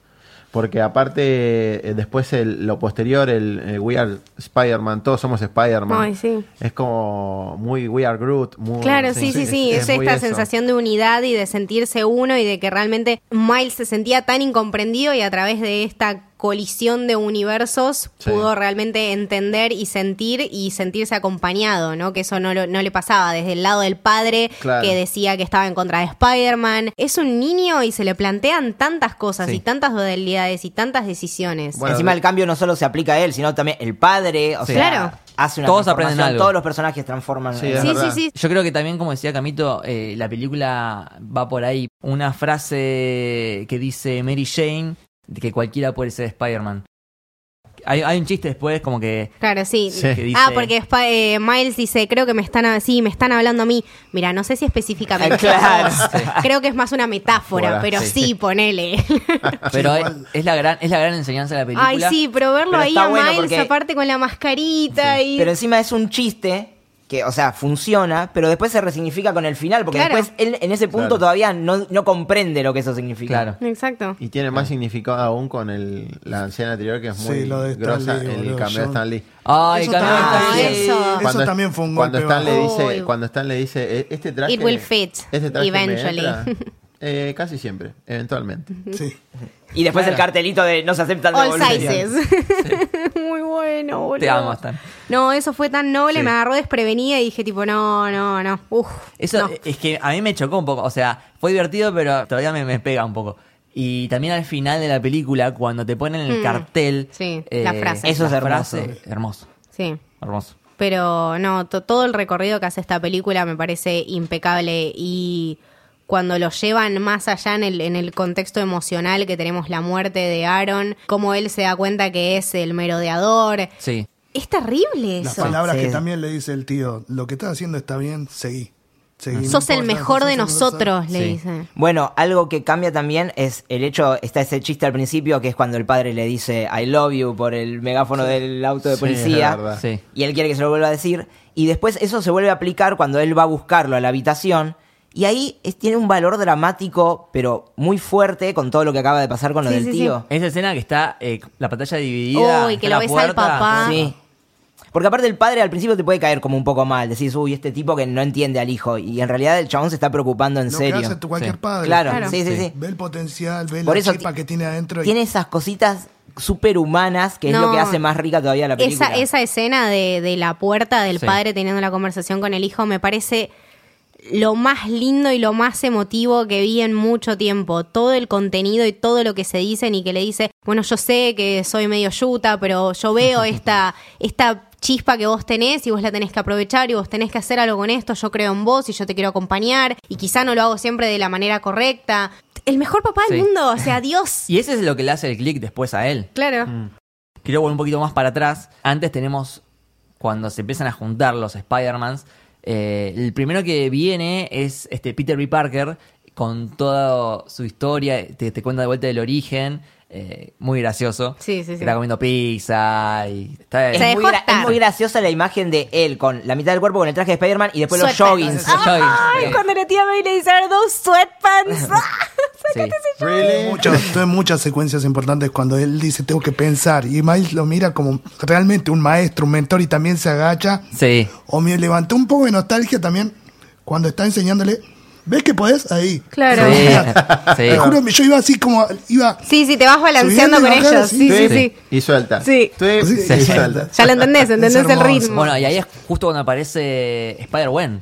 Porque aparte, eh, después el- lo posterior, el eh, We Are Spider-Man, todos somos Spider-Man. Sí. Es como muy We Are Groot. Muy, Claro, sí, sí, sí. Es, muy esta eso. sensación de unidad y de sentirse uno y de que realmente Miles se sentía tan incomprendido y a través de esta colisión de universos Sí. pudo realmente entender y sentir y sentirse acompañado, ¿no? Que eso no, lo- no le pasaba desde el lado del padre Claro. que decía que estaba en contra de Spider-Man. Es un niño y se le plantean tantas cosas Sí. y tantas dualidades y tantas decisiones. Bueno, Encima el cambio no solo se aplica a él, sino también el padre, o Sí. sea, Claro. hace una Todos aprenden algo. todos los personajes transforman. Sí, sí, sí. Yo creo que también, como decía Camito, eh, la película va por ahí. Una frase que dice Mary Jane, de que cualquiera puede ser Spider-Man. Hay, hay un chiste después como que... Claro, sí. Sí. que dice- Ah, porque Sp- eh, Miles dice, creo que me están, a- sí, me están hablando a mí. Mira, no sé si específicamente. Claro. a vos. Creo que es más una metáfora, Fuera, pero sí. sí, ponele. Pero es, la gran, es la gran enseñanza de la película. Ay, sí, pero verlo Pero ahí a bueno Miles porque- aparte con la mascarita y... Pero encima es un chiste que, o sea, funciona, pero después se resignifica con el final, porque Claro. después él en ese punto Claro. todavía no, no comprende lo que eso significa. Claro. Exacto. Y tiene más significado aún con el, la anciana anterior que es Sí, muy lo de Stan grosa Lee, el cambio de Stan Lee. Ay, Eso también- Ah, sí. eso. Eso también fue un cuando golpe Stan le dice. Cuando Stan le dice, "E- este traje... It will fit, Este traje me eventually". entra". Eh, casi siempre, eventualmente. Sí. Y después Claro. el cartelito de no se aceptan All sizes. Muy bueno, boludo. Te amo, Stan. No, eso fue tan noble, Sí. me agarró desprevenida y dije tipo, no, no, no. Uf. Eso no. es que a mí me chocó un poco. O sea, fue divertido, pero todavía me, me pega un poco. Y también al final de la película, cuando te ponen el Mm, cartel. sí, la frase. Eso es hermoso. frase, hermoso. Sí. Hermoso. Pero no, to- todo el recorrido que hace esta película me parece impecable y cuando lo llevan más allá en el, en el contexto emocional que tenemos la muerte de Aaron, cómo él se da cuenta que es el merodeador. Sí. Es terrible Las eso. palabras Sí. que también le dice el tío, lo que estás haciendo está bien, seguí. Sos el mejor de nosotros, le Sí. dice. Bueno, algo que cambia también es el hecho, está ese chiste al principio que es cuando el padre le dice I love you por el megáfono del auto de Sí, policía es verdad. Sí. y él quiere que se lo vuelva a decir y después eso se vuelve a aplicar cuando él va a buscarlo a la habitación y ahí es- tiene un valor dramático pero muy fuerte con todo lo que acaba de pasar con lo Sí, del sí, sí. tío. Esa escena que está eh, la pantalla dividida. Uy, que lo la ves al puerta. papá. Sí. Porque aparte el padre al principio te puede caer como un poco mal, decís, uy, este tipo que no entiende al hijo y en realidad el chabón se está preocupando en Lo serio. que hace tu cualquier Sí. padre. Claro, Claro. sí, sí, Sí. sí. Ve el potencial, ve Por la eso que tiene adentro. y- Tiene esas cositas súper humanas que es lo que hace más rica todavía la película. Esa, esa escena de, de la puerta del Sí. padre teniendo la conversación con el hijo me parece lo más lindo y lo más emotivo que vi en mucho tiempo. Todo el contenido y todo lo que se dicen y que le dice, bueno, yo sé que soy medio yuta, pero yo veo esta, esta chispa que vos tenés y vos la tenés que aprovechar y vos tenés que hacer algo con esto, yo creo en vos y yo te quiero acompañar y quizá no lo hago siempre de la manera correcta. El mejor papá del mundo, o sea, Dios. Y ese es lo que le hace el clic después a él. Claro. Quiero volver un poquito más para atrás. Antes tenemos, cuando se empiezan a juntar los Spider-Mans, eh, el primero que viene es este Peter B. Parker con toda su historia, te, te cuenta de vuelta del origen, eh, muy gracioso. Sí, sí, sí. Está comiendo pizza y está Es muy, dejó gra- estar. es muy graciosa la imagen de él con la mitad del cuerpo con el traje de Spider-Man y después los joggings. Los joggings. Ay, Sí. cuando la tía May le dice, "Are those sweatpants? Sí. Really? Muchas, tuve muchas secuencias importantes cuando él dice tengo que pensar y Miles lo mira como realmente un maestro, un mentor y también se agacha. Sí. O me levantó un poco de nostalgia también cuando está enseñándole, ¿ves que podés? Ahí. Claro. Sí. Te juro, yo iba así como, iba... Sí, sí, te vas balanceando con ellos. sí, Sí, sí. Y suelta. Sí. Y sí. suelta. Ya lo entendés, entendés el ritmo. Bueno, y ahí es justo cuando aparece Spider-Gwen.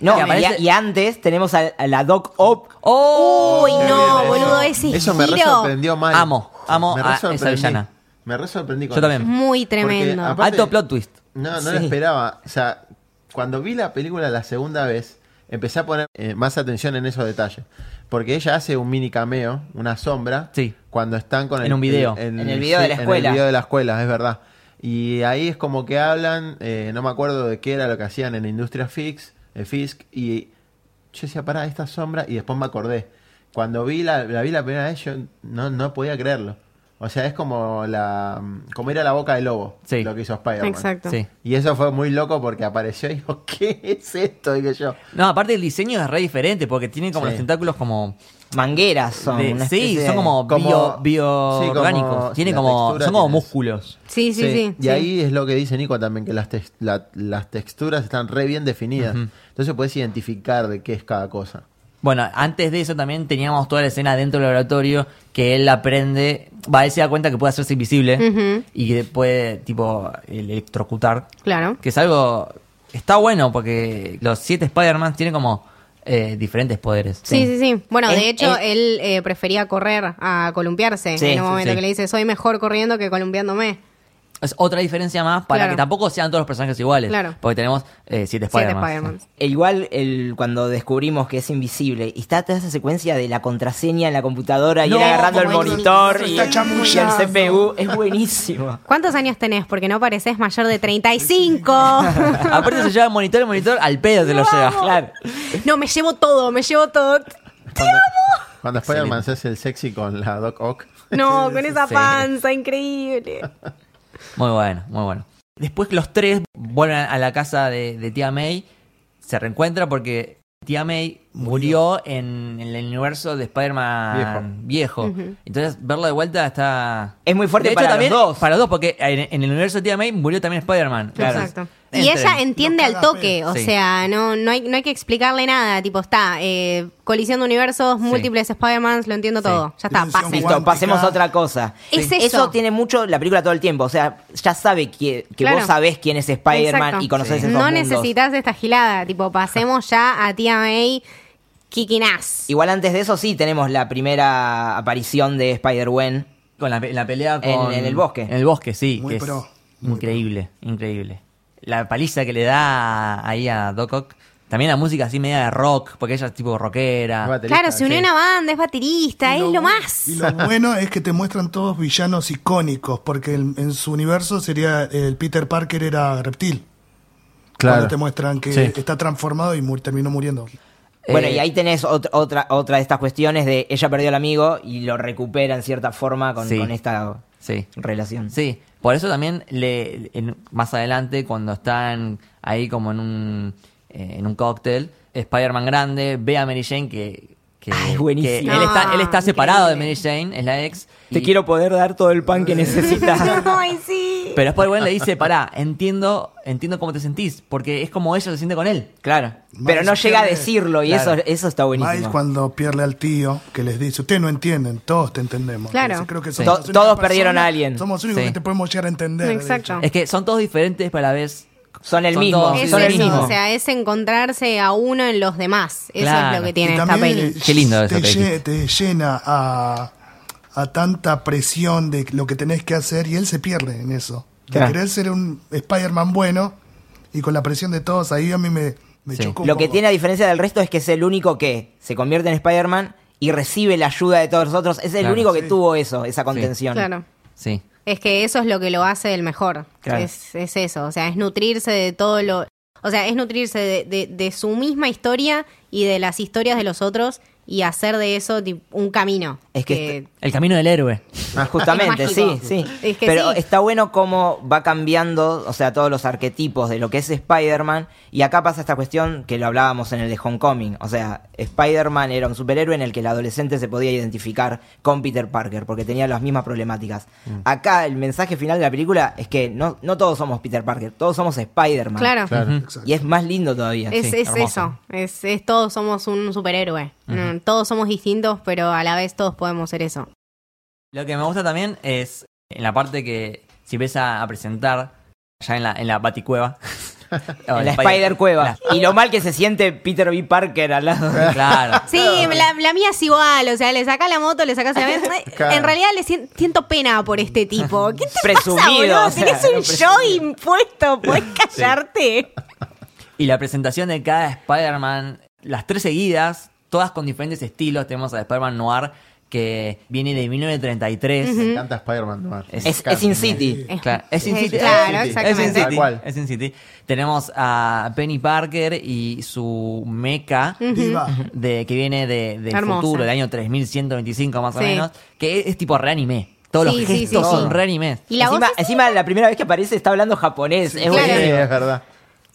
No, y, aparece- y antes tenemos a, a la Doc Ock. ¡Oh! Uy, no, boludo, eso. ese Eso me re sorprendió mal. Amo, amo Me a esa villana. Me re sorprendí con Yo también. eso. Muy tremendo. aparte- Alto plot twist. No, no Sí. lo esperaba. O sea, cuando vi la película la segunda vez, empecé a poner eh, más atención en esos detalles. Porque ella hace un mini cameo, una sombra, Sí. cuando están con En un video. En el video de la En escuela. el video de la escuela, es verdad. Y ahí es como que hablan, eh, no me acuerdo de qué era lo que hacían en Industria Fix, eh, Fisk, y yo decía, pará, esta sombra, y después me acordé. Cuando vi la, la vi la primera vez, yo no, no podía creerlo. O sea, es como la como ir a la boca del lobo, Sí. lo que hizo Spider-Man. Exacto. Sí. Y eso fue muy loco porque apareció y dijo, ¿qué es esto? Dije yo. No, aparte el diseño es re diferente porque tiene como Sí. los tentáculos como... Mangueras son. de- una sí, son como, Como- bio, bioorgánicos. sí, como tiene como, son como músculos. Sí, sí, sí. Y sí. ahí es lo que dice Nico también, que las, tex- la- las texturas están re bien definidas. Entonces puedes identificar de qué es cada cosa. Bueno, antes de eso también teníamos toda la escena dentro del laboratorio que él aprende, va, él se da cuenta que puede hacerse invisible y que puede, tipo, electrocutar. Claro. Que es algo, está bueno porque los siete Spider-Man tienen como eh, diferentes poderes. Sí, sí, sí. Bueno, Es- de hecho, es- él eh, prefería correr a columpiarse. Sí, en un sí, momento sí. que le dice, soy mejor corriendo que columpiándome. Es otra diferencia más para Claro. que tampoco sean todos los personajes iguales. Claro. Porque tenemos eh, siete Siete Spider-Man. Spider-Man. E igual el, cuando descubrimos que es invisible y está toda esa secuencia de la contraseña en la computadora y él agarrando el monitor y, el. CPU es buenísimo. ¿Cuántos años tenés? Porque no pareces mayor de 35. Aparte se lleva el monitor, el monitor al pedo te lo lleva. Claro. no, me llevo todo, me llevo todo. Cuando, cuando Spider-Man se hace el sexy con la Doc Ock. No, con esa Sí. panza increíble. Muy bueno, muy bueno. Después los tres vuelven a la casa de, de tía May, se reencuentran porque tía May murió en, en el universo de Spider-Man viejo. Entonces verlo de vuelta está... Es muy fuerte De hecho, para los también, dos. Para los dos, porque en, en el universo de tía May murió también Spider-Man. Claro. Exacto. Entren. Y ella entiende al caga toque, o Sí. sea, no, no, hay, no hay que explicarle nada. Tipo, está, eh, colisión de universos, múltiples Spider-Mans, lo entiendo todo. Ya está. Listo, pasemos a otra cosa. Es Sí. eso. tiene mucho la película todo el tiempo. O sea, ya sabe que, que Claro. vos sabés quién es Spider-Man y conoces Sí. esos No necesitas esta gilada. Tipo, pasemos ya a tía May kicking ass. Igual antes de eso sí tenemos la primera aparición de Spider-Gwen. Con la, pe- la pelea En- con... en el bosque. En el bosque, sí. Muy que es pro, muy increíble, increíble. La paliza que le da ahí a Doc Ock. También la música así media de rock, porque ella es tipo rockera. Claro, se unió a sí. una banda, es baterista, Y es lo- lo más. Y lo bueno es que te muestran todos villanos icónicos, porque el- en su universo sería el Peter Parker era reptil. Cuando te muestran que Sí. está transformado y mu- terminó muriendo. Bueno, Eh, y ahí tenés ot- otra, otra de estas cuestiones de ella perdió al amigo y lo recupera en cierta forma con, Sí. con esta Sí. relación. Sí, por eso también le en- más adelante cuando están ahí como en un eh, en un cóctel, Spider-Man grande ve a Mary Jane que que, Ay, buenísimo. que él está él está separado de. Mary Jane, es la ex. Te y- quiero poder dar todo el pan que necesitas. Ay, sí. Pero después Gwen le dice, pará, entiendo, entiendo cómo te sentís, porque es como ella se siente con él. claro. Pero no Miles llega a decirlo y Claro. eso, eso está Miles buenísimo. cuando pierde al tío, que les dice, ustedes no entienden, todos te entendemos. Claro. Entonces, creo que Sí. To- todos perdieron a alguien. Somos los únicos Sí. que te podemos llegar a entender. de Exacto. Es que son todos diferentes, pero a la vez Son el Son mismo. todos- Es son el mismo. o sea, es encontrarse a uno en los demás. Eso Claro. es lo que Y tiene esta también, peli. Qué lindo eso te, te llena a, a tanta presión de lo que tenés que hacer y él se pierde en eso. De Claro. querer ser un Spider-Man bueno y con la presión de todos ahí a mí me, me Sí. chocó Lo que tiene a diferencia del resto es que es el único que se convierte en Spider-Man y recibe la ayuda de todos los otros. Es el Claro. único que Sí. tuvo eso, esa contención. Claro. sí. Es que eso es lo que lo hace el mejor. Claro. Es, es eso. O sea, es nutrirse de todo lo. O sea, es nutrirse de, de- de su misma historia y de las historias de los otros y hacer de eso un camino. Es que El camino del héroe. Ah, justamente, Es sí, sí. Es que Pero sí. está bueno cómo va cambiando, o sea, todos los arquetipos de lo que es Spider-Man. Y acá pasa esta cuestión que lo hablábamos en el de Homecoming. O sea, Spider-Man era un superhéroe en el que el adolescente se podía identificar con Peter Parker, porque tenía las mismas problemáticas. Mm. Acá el mensaje final de la película es que no, no todos somos Peter Parker, todos somos Spider-Man. Claro. Y es más lindo todavía. Es, Sí, es eso. Es, es todos somos un superhéroe. Mm, Todos somos distintos, pero a la vez todos podemos ser eso. Lo que me gusta también es en la parte que si ves a, a presentar ya en la, en la baticueva. En la Spider Cueva. la- Y lo mal que se siente Peter B. Parker al lado. de- Claro. Sí, la, la mía es igual, o sea, le sacás la moto, le sacás avión. Claro. En realidad le sien- siento pena por este tipo. ¿Qué te Presumido, pasa, boludo? o sea, Tenés un presumido. show impuesto, ¿puedes callarte? Y la presentación de cada Spider-Man, las tres seguidas, todas con diferentes estilos. Tenemos a Spider-Man Noir, que viene de 1933. Me encanta Spider-Man. Noir. Es- Sin City. Claro, es Es- City. claro, Es exactamente. City. Tal. Es Sin City. Tenemos a Penny Parker y su mecha Diva. de, que viene de, del Hermosa. futuro, del año 3125 más o menos, que es, es tipo reanime. Todos Sí, los gestos sí, son sí. reanime. Y la voz encima, encima, la primera vez que aparece está hablando japonés. es Claro. Es verdad.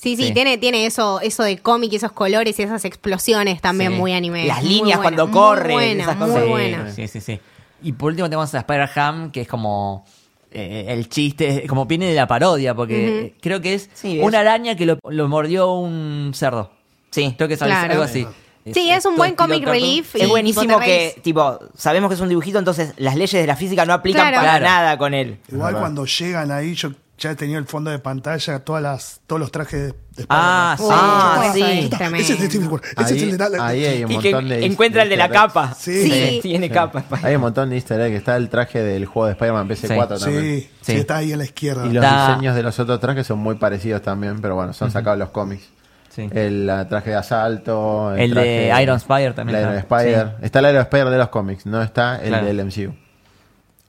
Sí, sí, Sí. tiene, tiene eso, eso de cómic y esos colores y esas explosiones también Sí. muy anime. Las Muy líneas cuando muy corre, buena, esas muy cosas. Sí, buena. Sí, sí, sí. Y por último tenemos a Spider-Ham, que es como eh, el chiste, como viene de la parodia, porque creo que es Sí, una araña que lo, lo mordió un cerdo. Sí. Creo que es algo- Claro. algo así. Sí, es un buen comic relief. Es buenísimo que, tipo, sabemos que es un dibujito, entonces las leyes de la física no aplican Claro. para Claro. nada con él. Igual cuando llegan ahí, yo ya tenía el fondo de pantalla, todas las, todos los trajes de, de Ah, Spider-Man. sí. Ah, sí. es Ese tremendo. es el de Civil War, ese es Ahí, el de la- ahí hay un Y que montón de encuentra el de la capa. Sí. Sí. Tiene capa. Hay un montón de easter eggs. Está el traje del juego de Spider-Man PS4 Sí, también. sí, Sí. está ahí a la izquierda. Y los Está- diseños de los otros trajes son muy parecidos también, pero bueno, son sacados los cómics. Sí. El ah, traje de asalto. El de traje- Iron Spider también El Iron está. Spider. Está el Iron Spider de los cómics, no está el Claro. del MCU.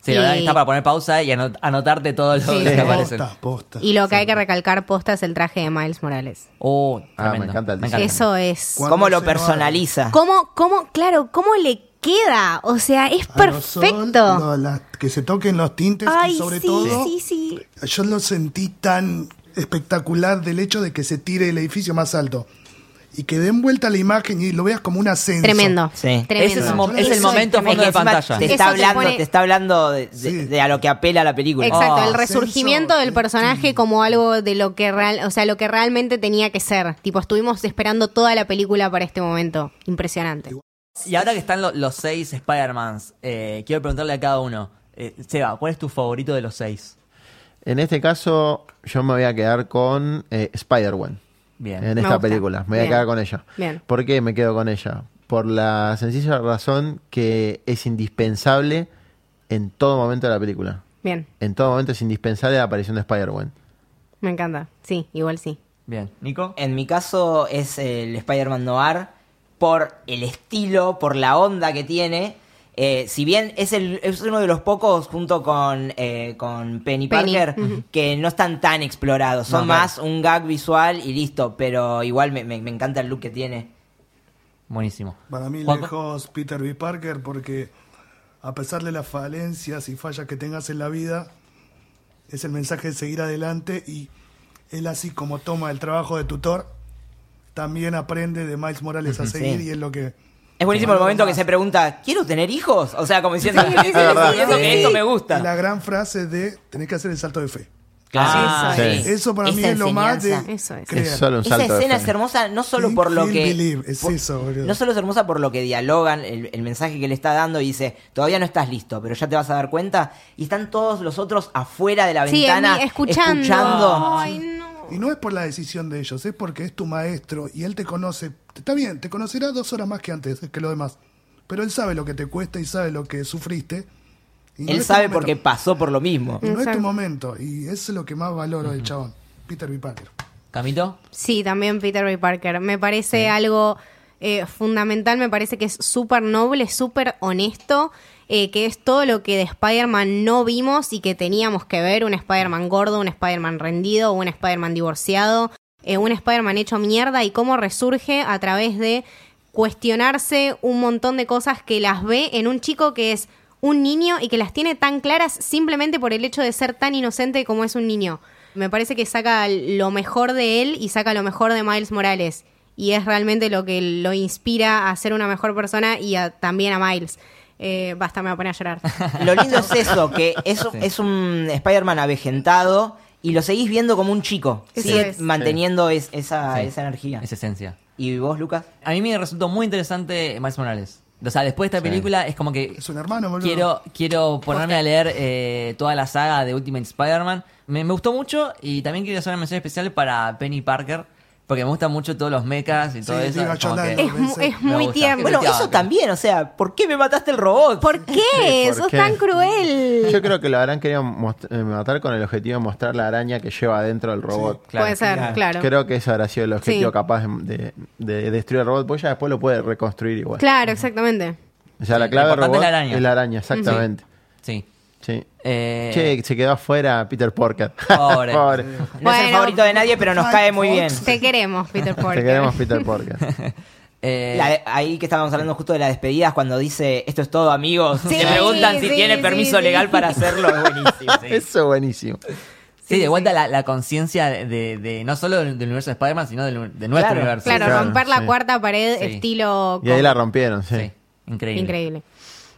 Sí, la verdad que Y- está para poner pausa y anot- anotarte todo lo Sí, que sí. aparece. Posta, posta. Y lo que hay que recalcar posta es el traje de Miles Morales. Oh, Ah, me encanta el diseño. Eso es. ¿Cómo lo personaliza? ¿Cómo, cómo, claro, cómo le queda? O sea, es perfecto. lo- la- que se toquen los tintes Ay, y sobre sí, todo, sí, sí. yo lo sentí tan espectacular del hecho de que se tire el edificio más alto y que den vuelta la imagen y lo veas como un ascenso. Tremendo. Sí. Tremendo. Ese es, el es momento fondo de pantalla. Te está te hablando, pone- te está hablando de, de- Sí. de a lo que apela la película. Exacto, Oh. el resurgimiento del personaje como algo de lo que real, o sea, lo que realmente tenía que ser. Tipo, estuvimos esperando toda la película para este momento. Impresionante. Y ahora que están lo- los seis Spider-Mans, eh, quiero preguntarle a cada uno. Eh, Seba, ¿cuál es tu favorito de los seis? En este caso, yo me voy a quedar con eh, Spider-Man. Bien. En Me esta gusta. película. Me voy a quedar con ella. Bien. ¿Por qué me quedo con ella? Por la sencilla razón que es indispensable en todo momento de la película. Bien, En todo momento es indispensable la aparición de Spider-Man. me encanta. Sí, igual sí. Bien. ¿Nico? En mi caso es el Spider-Man Noir por el estilo, por la onda que tiene. Eh, si bien es, el, es uno de los pocos, junto con, eh, con Penny, Penny, Parker, que no están tan explorados. Son No, claro. más un gag visual y listo. Pero igual me, me- me encanta el look que tiene. Buenísimo. Para mí Juanjo. lejos Peter B. Parker porque a pesar de las falencias y fallas que tengas en la vida, es el mensaje de seguir adelante y él así como toma el trabajo de tutor, también aprende de Miles Morales a seguir Sí. y es lo que... Es buenísimo el momento que se pregunta, ¿quiero tener hijos? O sea, como diciendo, Sí, sí, sí, diciendo sí, que sí. esto me gusta. la gran frase de tenés que hacer el salto de fe. Ah. Eso para mí Esa es lo más de... Eso es. Es solo un Esa salto de escena es hermosa no solo por lo que. Es por- eso, boludo. no solo es hermosa por lo que dialogan el, el mensaje que le está dando y dice todavía no estás listo pero ya te vas a dar cuenta y están todos los otros afuera de la Sí, ventana escuchando. escuchando. Ay, no. Y no es por la decisión de ellos, es porque es tu maestro y él te conoce. Está bien, te conocerá dos horas más que antes, que lo demás. Pero él sabe lo que te cuesta y sabe lo que sufriste. Y él sabe porque pasó por lo mismo Y no es tu momento. Y eso es lo que más valoro del chabón. Peter B. Parker. ¿Camito? Sí, también Peter B. Parker. Me parece algo eh, fundamental, me parece que es súper noble, súper honesto, eh, que es todo lo que de Spider-Man no vimos y que teníamos que ver, un Spider-Man gordo, un Spider-Man rendido, un Spider-Man divorciado, eh, un Spider-Man hecho mierda y cómo resurge a través de cuestionarse un montón de cosas que las ve en un chico que es un niño y que las tiene tan claras simplemente por el hecho de ser tan inocente como es un niño. Me parece que saca lo mejor de él y saca lo mejor de Miles Morales. Y es realmente lo que lo inspira a ser una mejor persona y a- también a Miles. Eh, basta, me voy a poner a llorar. lo lindo es eso que es, es un Spider-Man avejentado y lo seguís viendo como un chico Eso sigue es. manteniendo es- esa, Sí. esa energía Es esencia. y vos Lucas A mí me resultó muy interesante Miles Morales. O sea, después de esta Sí. película es como que Es un hermano, boludo. quiero, quiero ponerme a leer eh, toda la saga de Ultimate Spider-Man. Me, me gustó mucho y también quiero hacer una mención especial para Penny Parker. Porque me gustan mucho todos los mechas y todo Sí, eso. como que- es, mu- es Me muy tierno. bueno eso también o sea ¿por qué me mataste el robot? ¿Por qué? Sí, ¿por Sos qué? tan cruel. Yo creo que lo habrán querido eh, matar con el objetivo de mostrar la araña que lleva adentro del robot. Claro, Puede ser, claro. claro. Creo que ese habrá sido el objetivo Sí. capaz de, de- de destruir el robot, porque ya después lo puede reconstruir igual. Claro, exactamente. O sea, la clave del robot es la araña. es la araña, exactamente. Sí. Eh, Che, se quedó afuera Peter Parker. Pobre. no es el favorito de nadie pero nos cae muy bien. Te queremos, Peter Parker. Te queremos Peter Parker. eh, La de- ahí que estábamos hablando justo de las despedidas, cuando dice esto es todo, amigos. Sí, Le preguntan si sí, tiene sí, permiso sí. legal para hacerlo, es buenísimo. Eso es buenísimo. sí, de vuelta la, la conciencia de, de- no solo del, del universo de Spider-Man, sino del, de nuestro Claro, universo. Claro, Claro, romper la cuarta pared Sí. estilo... Y ahí la rompieron, sí. Sí, increíble. Increíble.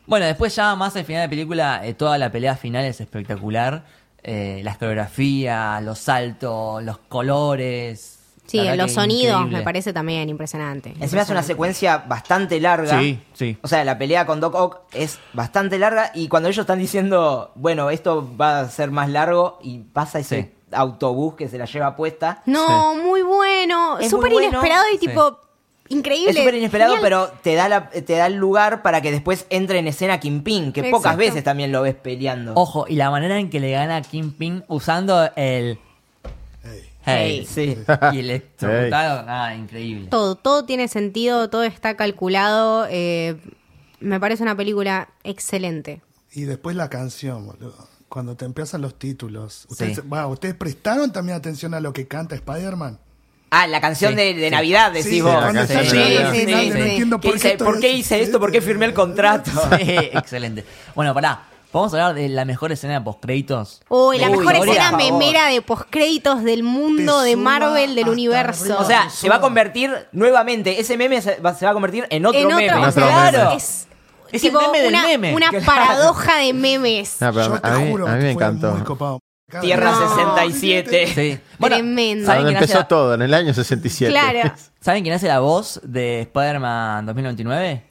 Bueno, después ya más al final de la película, eh, toda la pelea final es espectacular. Eh, las coreografías, los saltos, los colores. Sí, los sonidos increíble. me parece también impresionante. Encima es una secuencia bastante larga. Sí, sí. O sea, la pelea con Doc Ock es bastante larga y cuando ellos están diciendo, bueno, esto va a ser más largo y pasa ese Sí. autobús que se la lleva puesta. No, muy bueno. Es Súper bueno. inesperado y tipo increíble. Es súper inesperado, Genial. pero te da, la- te da el lugar para que después entre en escena Kingpin, que pocas veces también lo ves peleando. Ojo, y la manera en que le gana a Kingpin usando el. Hey. Hey. Sí. Y el electrocutado, ah, increíble. Todo, todo tiene sentido, todo está calculado. eh, me parece una película excelente. Y después la canción, boludo. Cuando te empiezan los títulos. ¿Ustedes, Sí. ¿Ustedes prestaron también atención a lo que canta Spider-Man? Ah, la canción Sí, de, de sí. Navidad, decís Sí, vos. No sí. entiendo ¿Qué por qué, dice, ¿Por qué hice esto? ¿Por qué firmé el contrato? Sí, excelente. Bueno, pará. Vamos a hablar de la mejor escena de postcréditos. Uy, la Uy, mejor Gloria, escena memera de postcréditos del mundo Te de Marvel, del universo. arriba. O sea, se va a convertir nuevamente, ese meme se va, se va a convertir en otro en otro, meme. Claro. meme. Es, Es el tipo meme del una, meme. una Claro. paradoja de memes. No, pero Yo te mí, juro a mí me encantó. Tierra No. 67. Sí. Tremendo. ¿saben Donde quién, empezó hace, todo, en el año 67. Claro. ¿Saben quién hace la voz de Spider-Man 2099?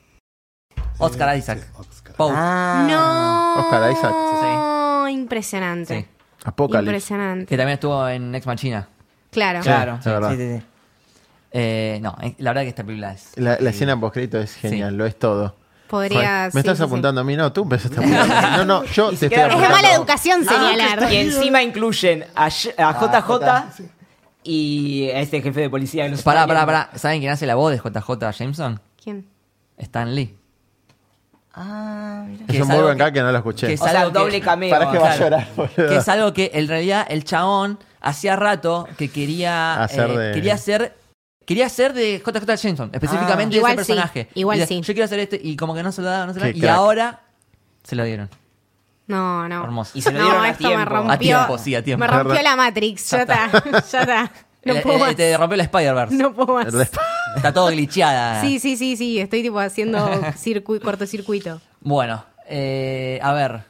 Oscar Isaac. Sí, Oscar. Poe. Ah. No. Oscar Isaac. Impresionante. Sí. Apocalipsis. Impresionante. Que también estuvo en Ex Machina. Claro. Claro, Sí, es verdad. sí, sí, sí. Eh, no, eh, la verdad que esta película es. La, la escena postcrédito es genial, Sí. lo es todo. Podría. Joder, sí, ¿Me estás sí, sí. apuntando a mí? No, tú empezaste a apuntar. No, no, yo te estoy siquiera- Es de apuntando. mala educación señalar. Y encima incluyen a, J- a JJ Sí. y a este jefe de policía que Pará, pará, pará. ¿Saben quién hace la voz de JJ Jameson? ¿Quién? Stan Lee. Ah, mira. Que Es es un muy algo buen que- no lo escuché. que es O sea, algo que- doble cameo. Para que va a llorar, boludo. Que es algo que en realidad el chabón hacía rato que quería Hacer eh, de- quería ser quería ser de JJ Jameson, específicamente Ah. Igual ese sí, personaje. igual Y decía, sí. Yo quiero hacer este y como que no se lo daban, no se lo Qué daban, y crack. ahora se lo dieron. No, no. Hermoso. Y se lo dieron no, a esto me tiempo. rompió. A tiempo, sí, a tiempo. Me rompió la Matrix. Ya está. Ya está. No Eh, puedo eh, más. te rompió la Spider-Verse. No puedo más. Está todo glitcheada. Sí, sí, sí, sí. Estoy tipo haciendo circu- cortocircuito. Bueno, eh, a ver.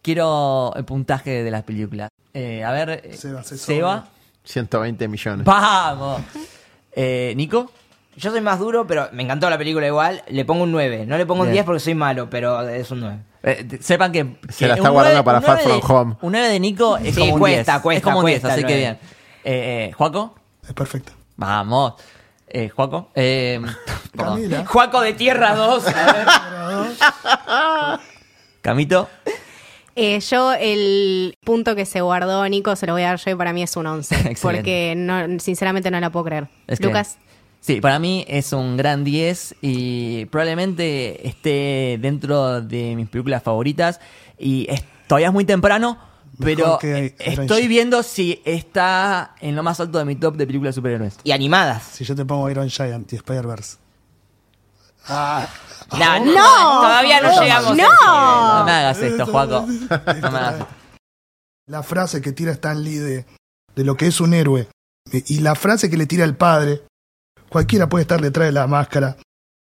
Quiero el puntaje de las películas. Eh, a ver, eh, Seba, se Seba. 120 millones. Vamos. Eh, Nico. Yo soy más duro, pero me encantó la película igual. Le pongo un 9. No le pongo un Bien. 10 porque soy malo, pero es un 9. Eh, sepan que, Se que la está un guardando nueve- para un Far nueve From de- Home. Un 9 de Nico es Sí, como un cuesta, 10. cuesta, es como un 10, cuesta así el que nueve. bien. Eh, eh, ¿Juaco? Es perfecto. Vamos. Eh, ¿Juaco? Eh, perdón. Camila. Juaco de Tierra 2. Camito. Eh, yo el punto que se guardó Nico se lo voy a dar yo y para mí es un 11. Excelente. porque no, sinceramente no la puedo creer. Es que- Lucas. Sí, para mí es un gran 10 y probablemente esté dentro de mis películas favoritas. Y es- todavía es muy temprano, pero eh, estoy viendo si está en lo más alto de mi top de películas de superhéroes. y animadas. Si yo te pongo Iron Giant y Spider-Verse. No, no, todavía no, no, llegamos. a no. No me hagas esto, Juaco. No me hagas esto. La frase que tira Stan Lee de, de lo que es un héroe y la frase que le tira el padre. Cualquiera puede estar detrás de la máscara.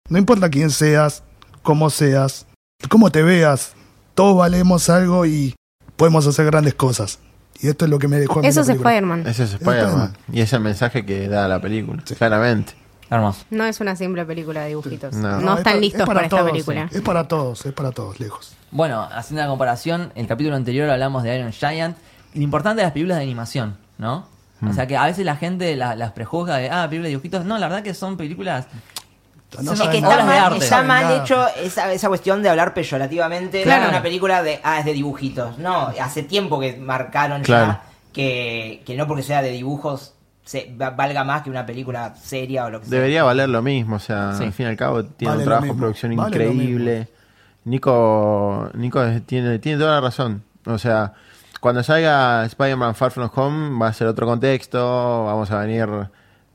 No importa quién seas, cómo seas, cómo te veas. Todos valemos algo y podemos hacer grandes cosas. Y esto es lo que me dejó a mí Eso es película. Spider-Man. Ese es Spider-Man. Y es el mensaje que da la película, claramente. Hermoso. No es una simple película de dibujitos. No. No, es están listos es para, esta todos, película. Es para todos, es para todos, lejos. Bueno, haciendo una comparación, el capítulo anterior hablamos de Iron Giant. Lo importante de las películas de animación, ¿no? O sea que a veces la gente la- las prejuzga de, ah, películas de dibujitos. No, la verdad que son películas. No Es que está de mal, arte. está saben mal nada. hecho esa, esa cuestión de hablar peyorativamente Claro. de una película de, ah, es de dibujitos. No, hace tiempo que marcaron Claro. ya que, que no porque sea de dibujos se, valga más que una película seria o lo que sea. Debería valer lo mismo, o sea, Sí. al fin y al cabo tiene Vale un trabajo de producción vale increíble. Nico, Nico tiene, tiene toda la razón. O sea, cuando salga Spider-Man Far From Home va a ser otro contexto, vamos a venir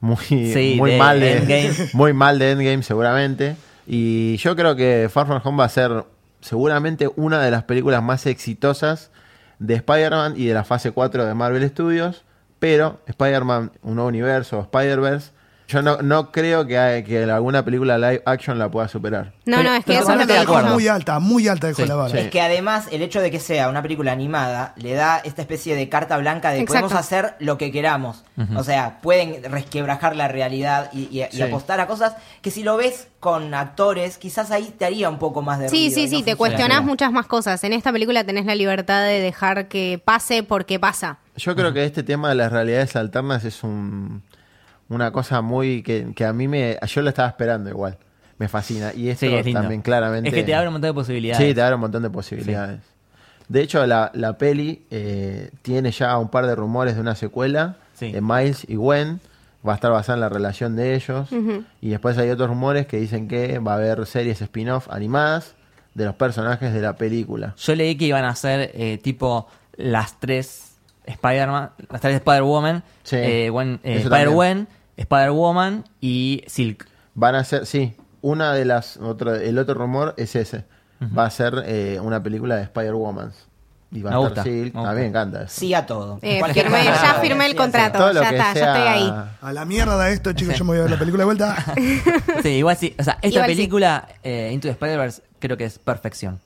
muy, Sí, muy de mal de Endgame. muy mal de Endgame seguramente. Y yo creo que Far From Home va a ser seguramente una de las películas más exitosas de Spider-Man y de la fase 4 de Marvel Studios. Pero Spider-Man, un nuevo universo, Spider-Verse, Yo no, no creo que, hay- que alguna película live action la pueda superar. No, no, es que pero eso es lo totalmente que de dijo acuerdo. yo. Muy alta, muy alta dejó Sí, la vara. sí. Es que además el hecho de que sea una película animada le da esta especie de carta blanca de Exacto. podemos hacer lo que queramos. O sea, pueden resquebrajar la realidad y, y- y Sí. apostar a cosas que si lo ves con actores, quizás ahí te haría un poco más de Sí, ruido sí, y sí, no te funciona. cuestionás muchas más cosas. En esta película tenés la libertad de dejar que pase porque pasa. Yo creo que este tema de las realidades alternas es un, una cosa muy que, que a mí me... Yo lo estaba esperando igual. Me fascina. Y esto Sí, es lindo. también claramente... Es que te abre un montón de posibilidades. Sí, te abre un montón de posibilidades. De hecho, la, la peli eh, tiene ya un par de rumores de una secuela Sí. de Miles y Gwen. Va a estar basada en la relación de ellos. Y después hay otros rumores que dicen que va a haber series spin-off animadas de los personajes de la película. Yo leí que iban a ser eh, tipo las tres Spider-Man, las tres Spider-Woman, Sí, eh, Gwen- eh, Spider-Gwen, Spider-Woman y Silk. Van a ser, sí, una de las, otro, el otro rumor es ese. Va a ser eh, una película de Spider-Woman. Y va Me a gusta, estar Silk. me A gusta. mí me encanta eso. Sí a todo. Eh, firmé- ya firmé el contrato. Todo ya está, ya estoy ahí. A la mierda de esto, chicos, yo me voy a ver la película de vuelta. Sí, igual sí. O sea, esta Igual sí. película, eh, Into the Spider-Verse, creo que es perfección.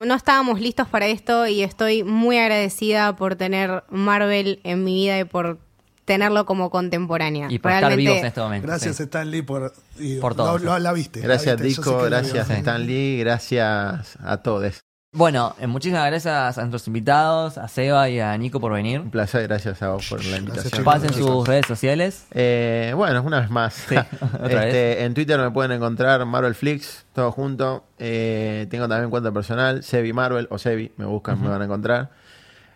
No estábamos listos para esto y estoy muy agradecida por tener Marvel en mi vida y por tenerlo como contemporánea. Y por estar vivos en este momento. Gracias, sí. Stan Lee, por, y Por todo, lo- sí. lo- la viste. la Gracias, viste, que la Gracias, vio. Stan Lee. Gracias a todos. Bueno, eh, muchísimas gracias a nuestros invitados, a Seba y a Nico por venir. Un placer. Gracias a vos por la invitación. Pasen sus redes sociales. Eh, bueno, una vez más. Sí, otra Este, En Twitter me pueden encontrar Marvel Flix, todo junto. Eh, tengo también cuenta personal, Sebi Marvel o Sebi, me buscan, me van a encontrar.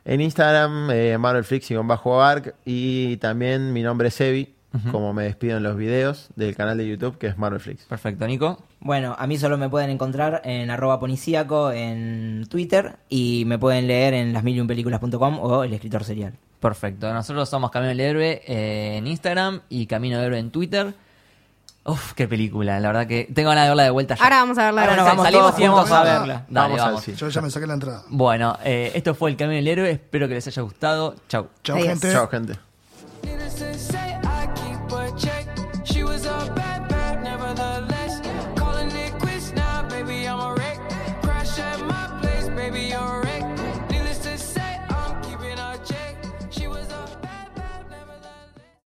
En Instagram, eh, Marvel Flix y con bajo arc. Y también mi nombre es Sebi, como me despido en los videos del canal de YouTube que es Marvel Flix. Perfecto, Nico. Bueno, a mí solo me pueden encontrar en arroba ponicíaco en Twitter y me pueden leer en lasmilliunpelículas.com o el escritor serial. Perfecto. Nosotros somos Camino del Héroe eh, en Instagram y Camino del Héroe en Twitter. Uf, qué película, la verdad que tengo ganas de verla de vuelta ya. Ahora vamos a verla Ahora nos vamos Salimos y vamos a verla. Dale, vamos. Yo ya me saqué la entrada. Bueno, eh, esto fue El Camino del Héroe, espero que les haya gustado. Chau. Chau, gente. Chau, gente.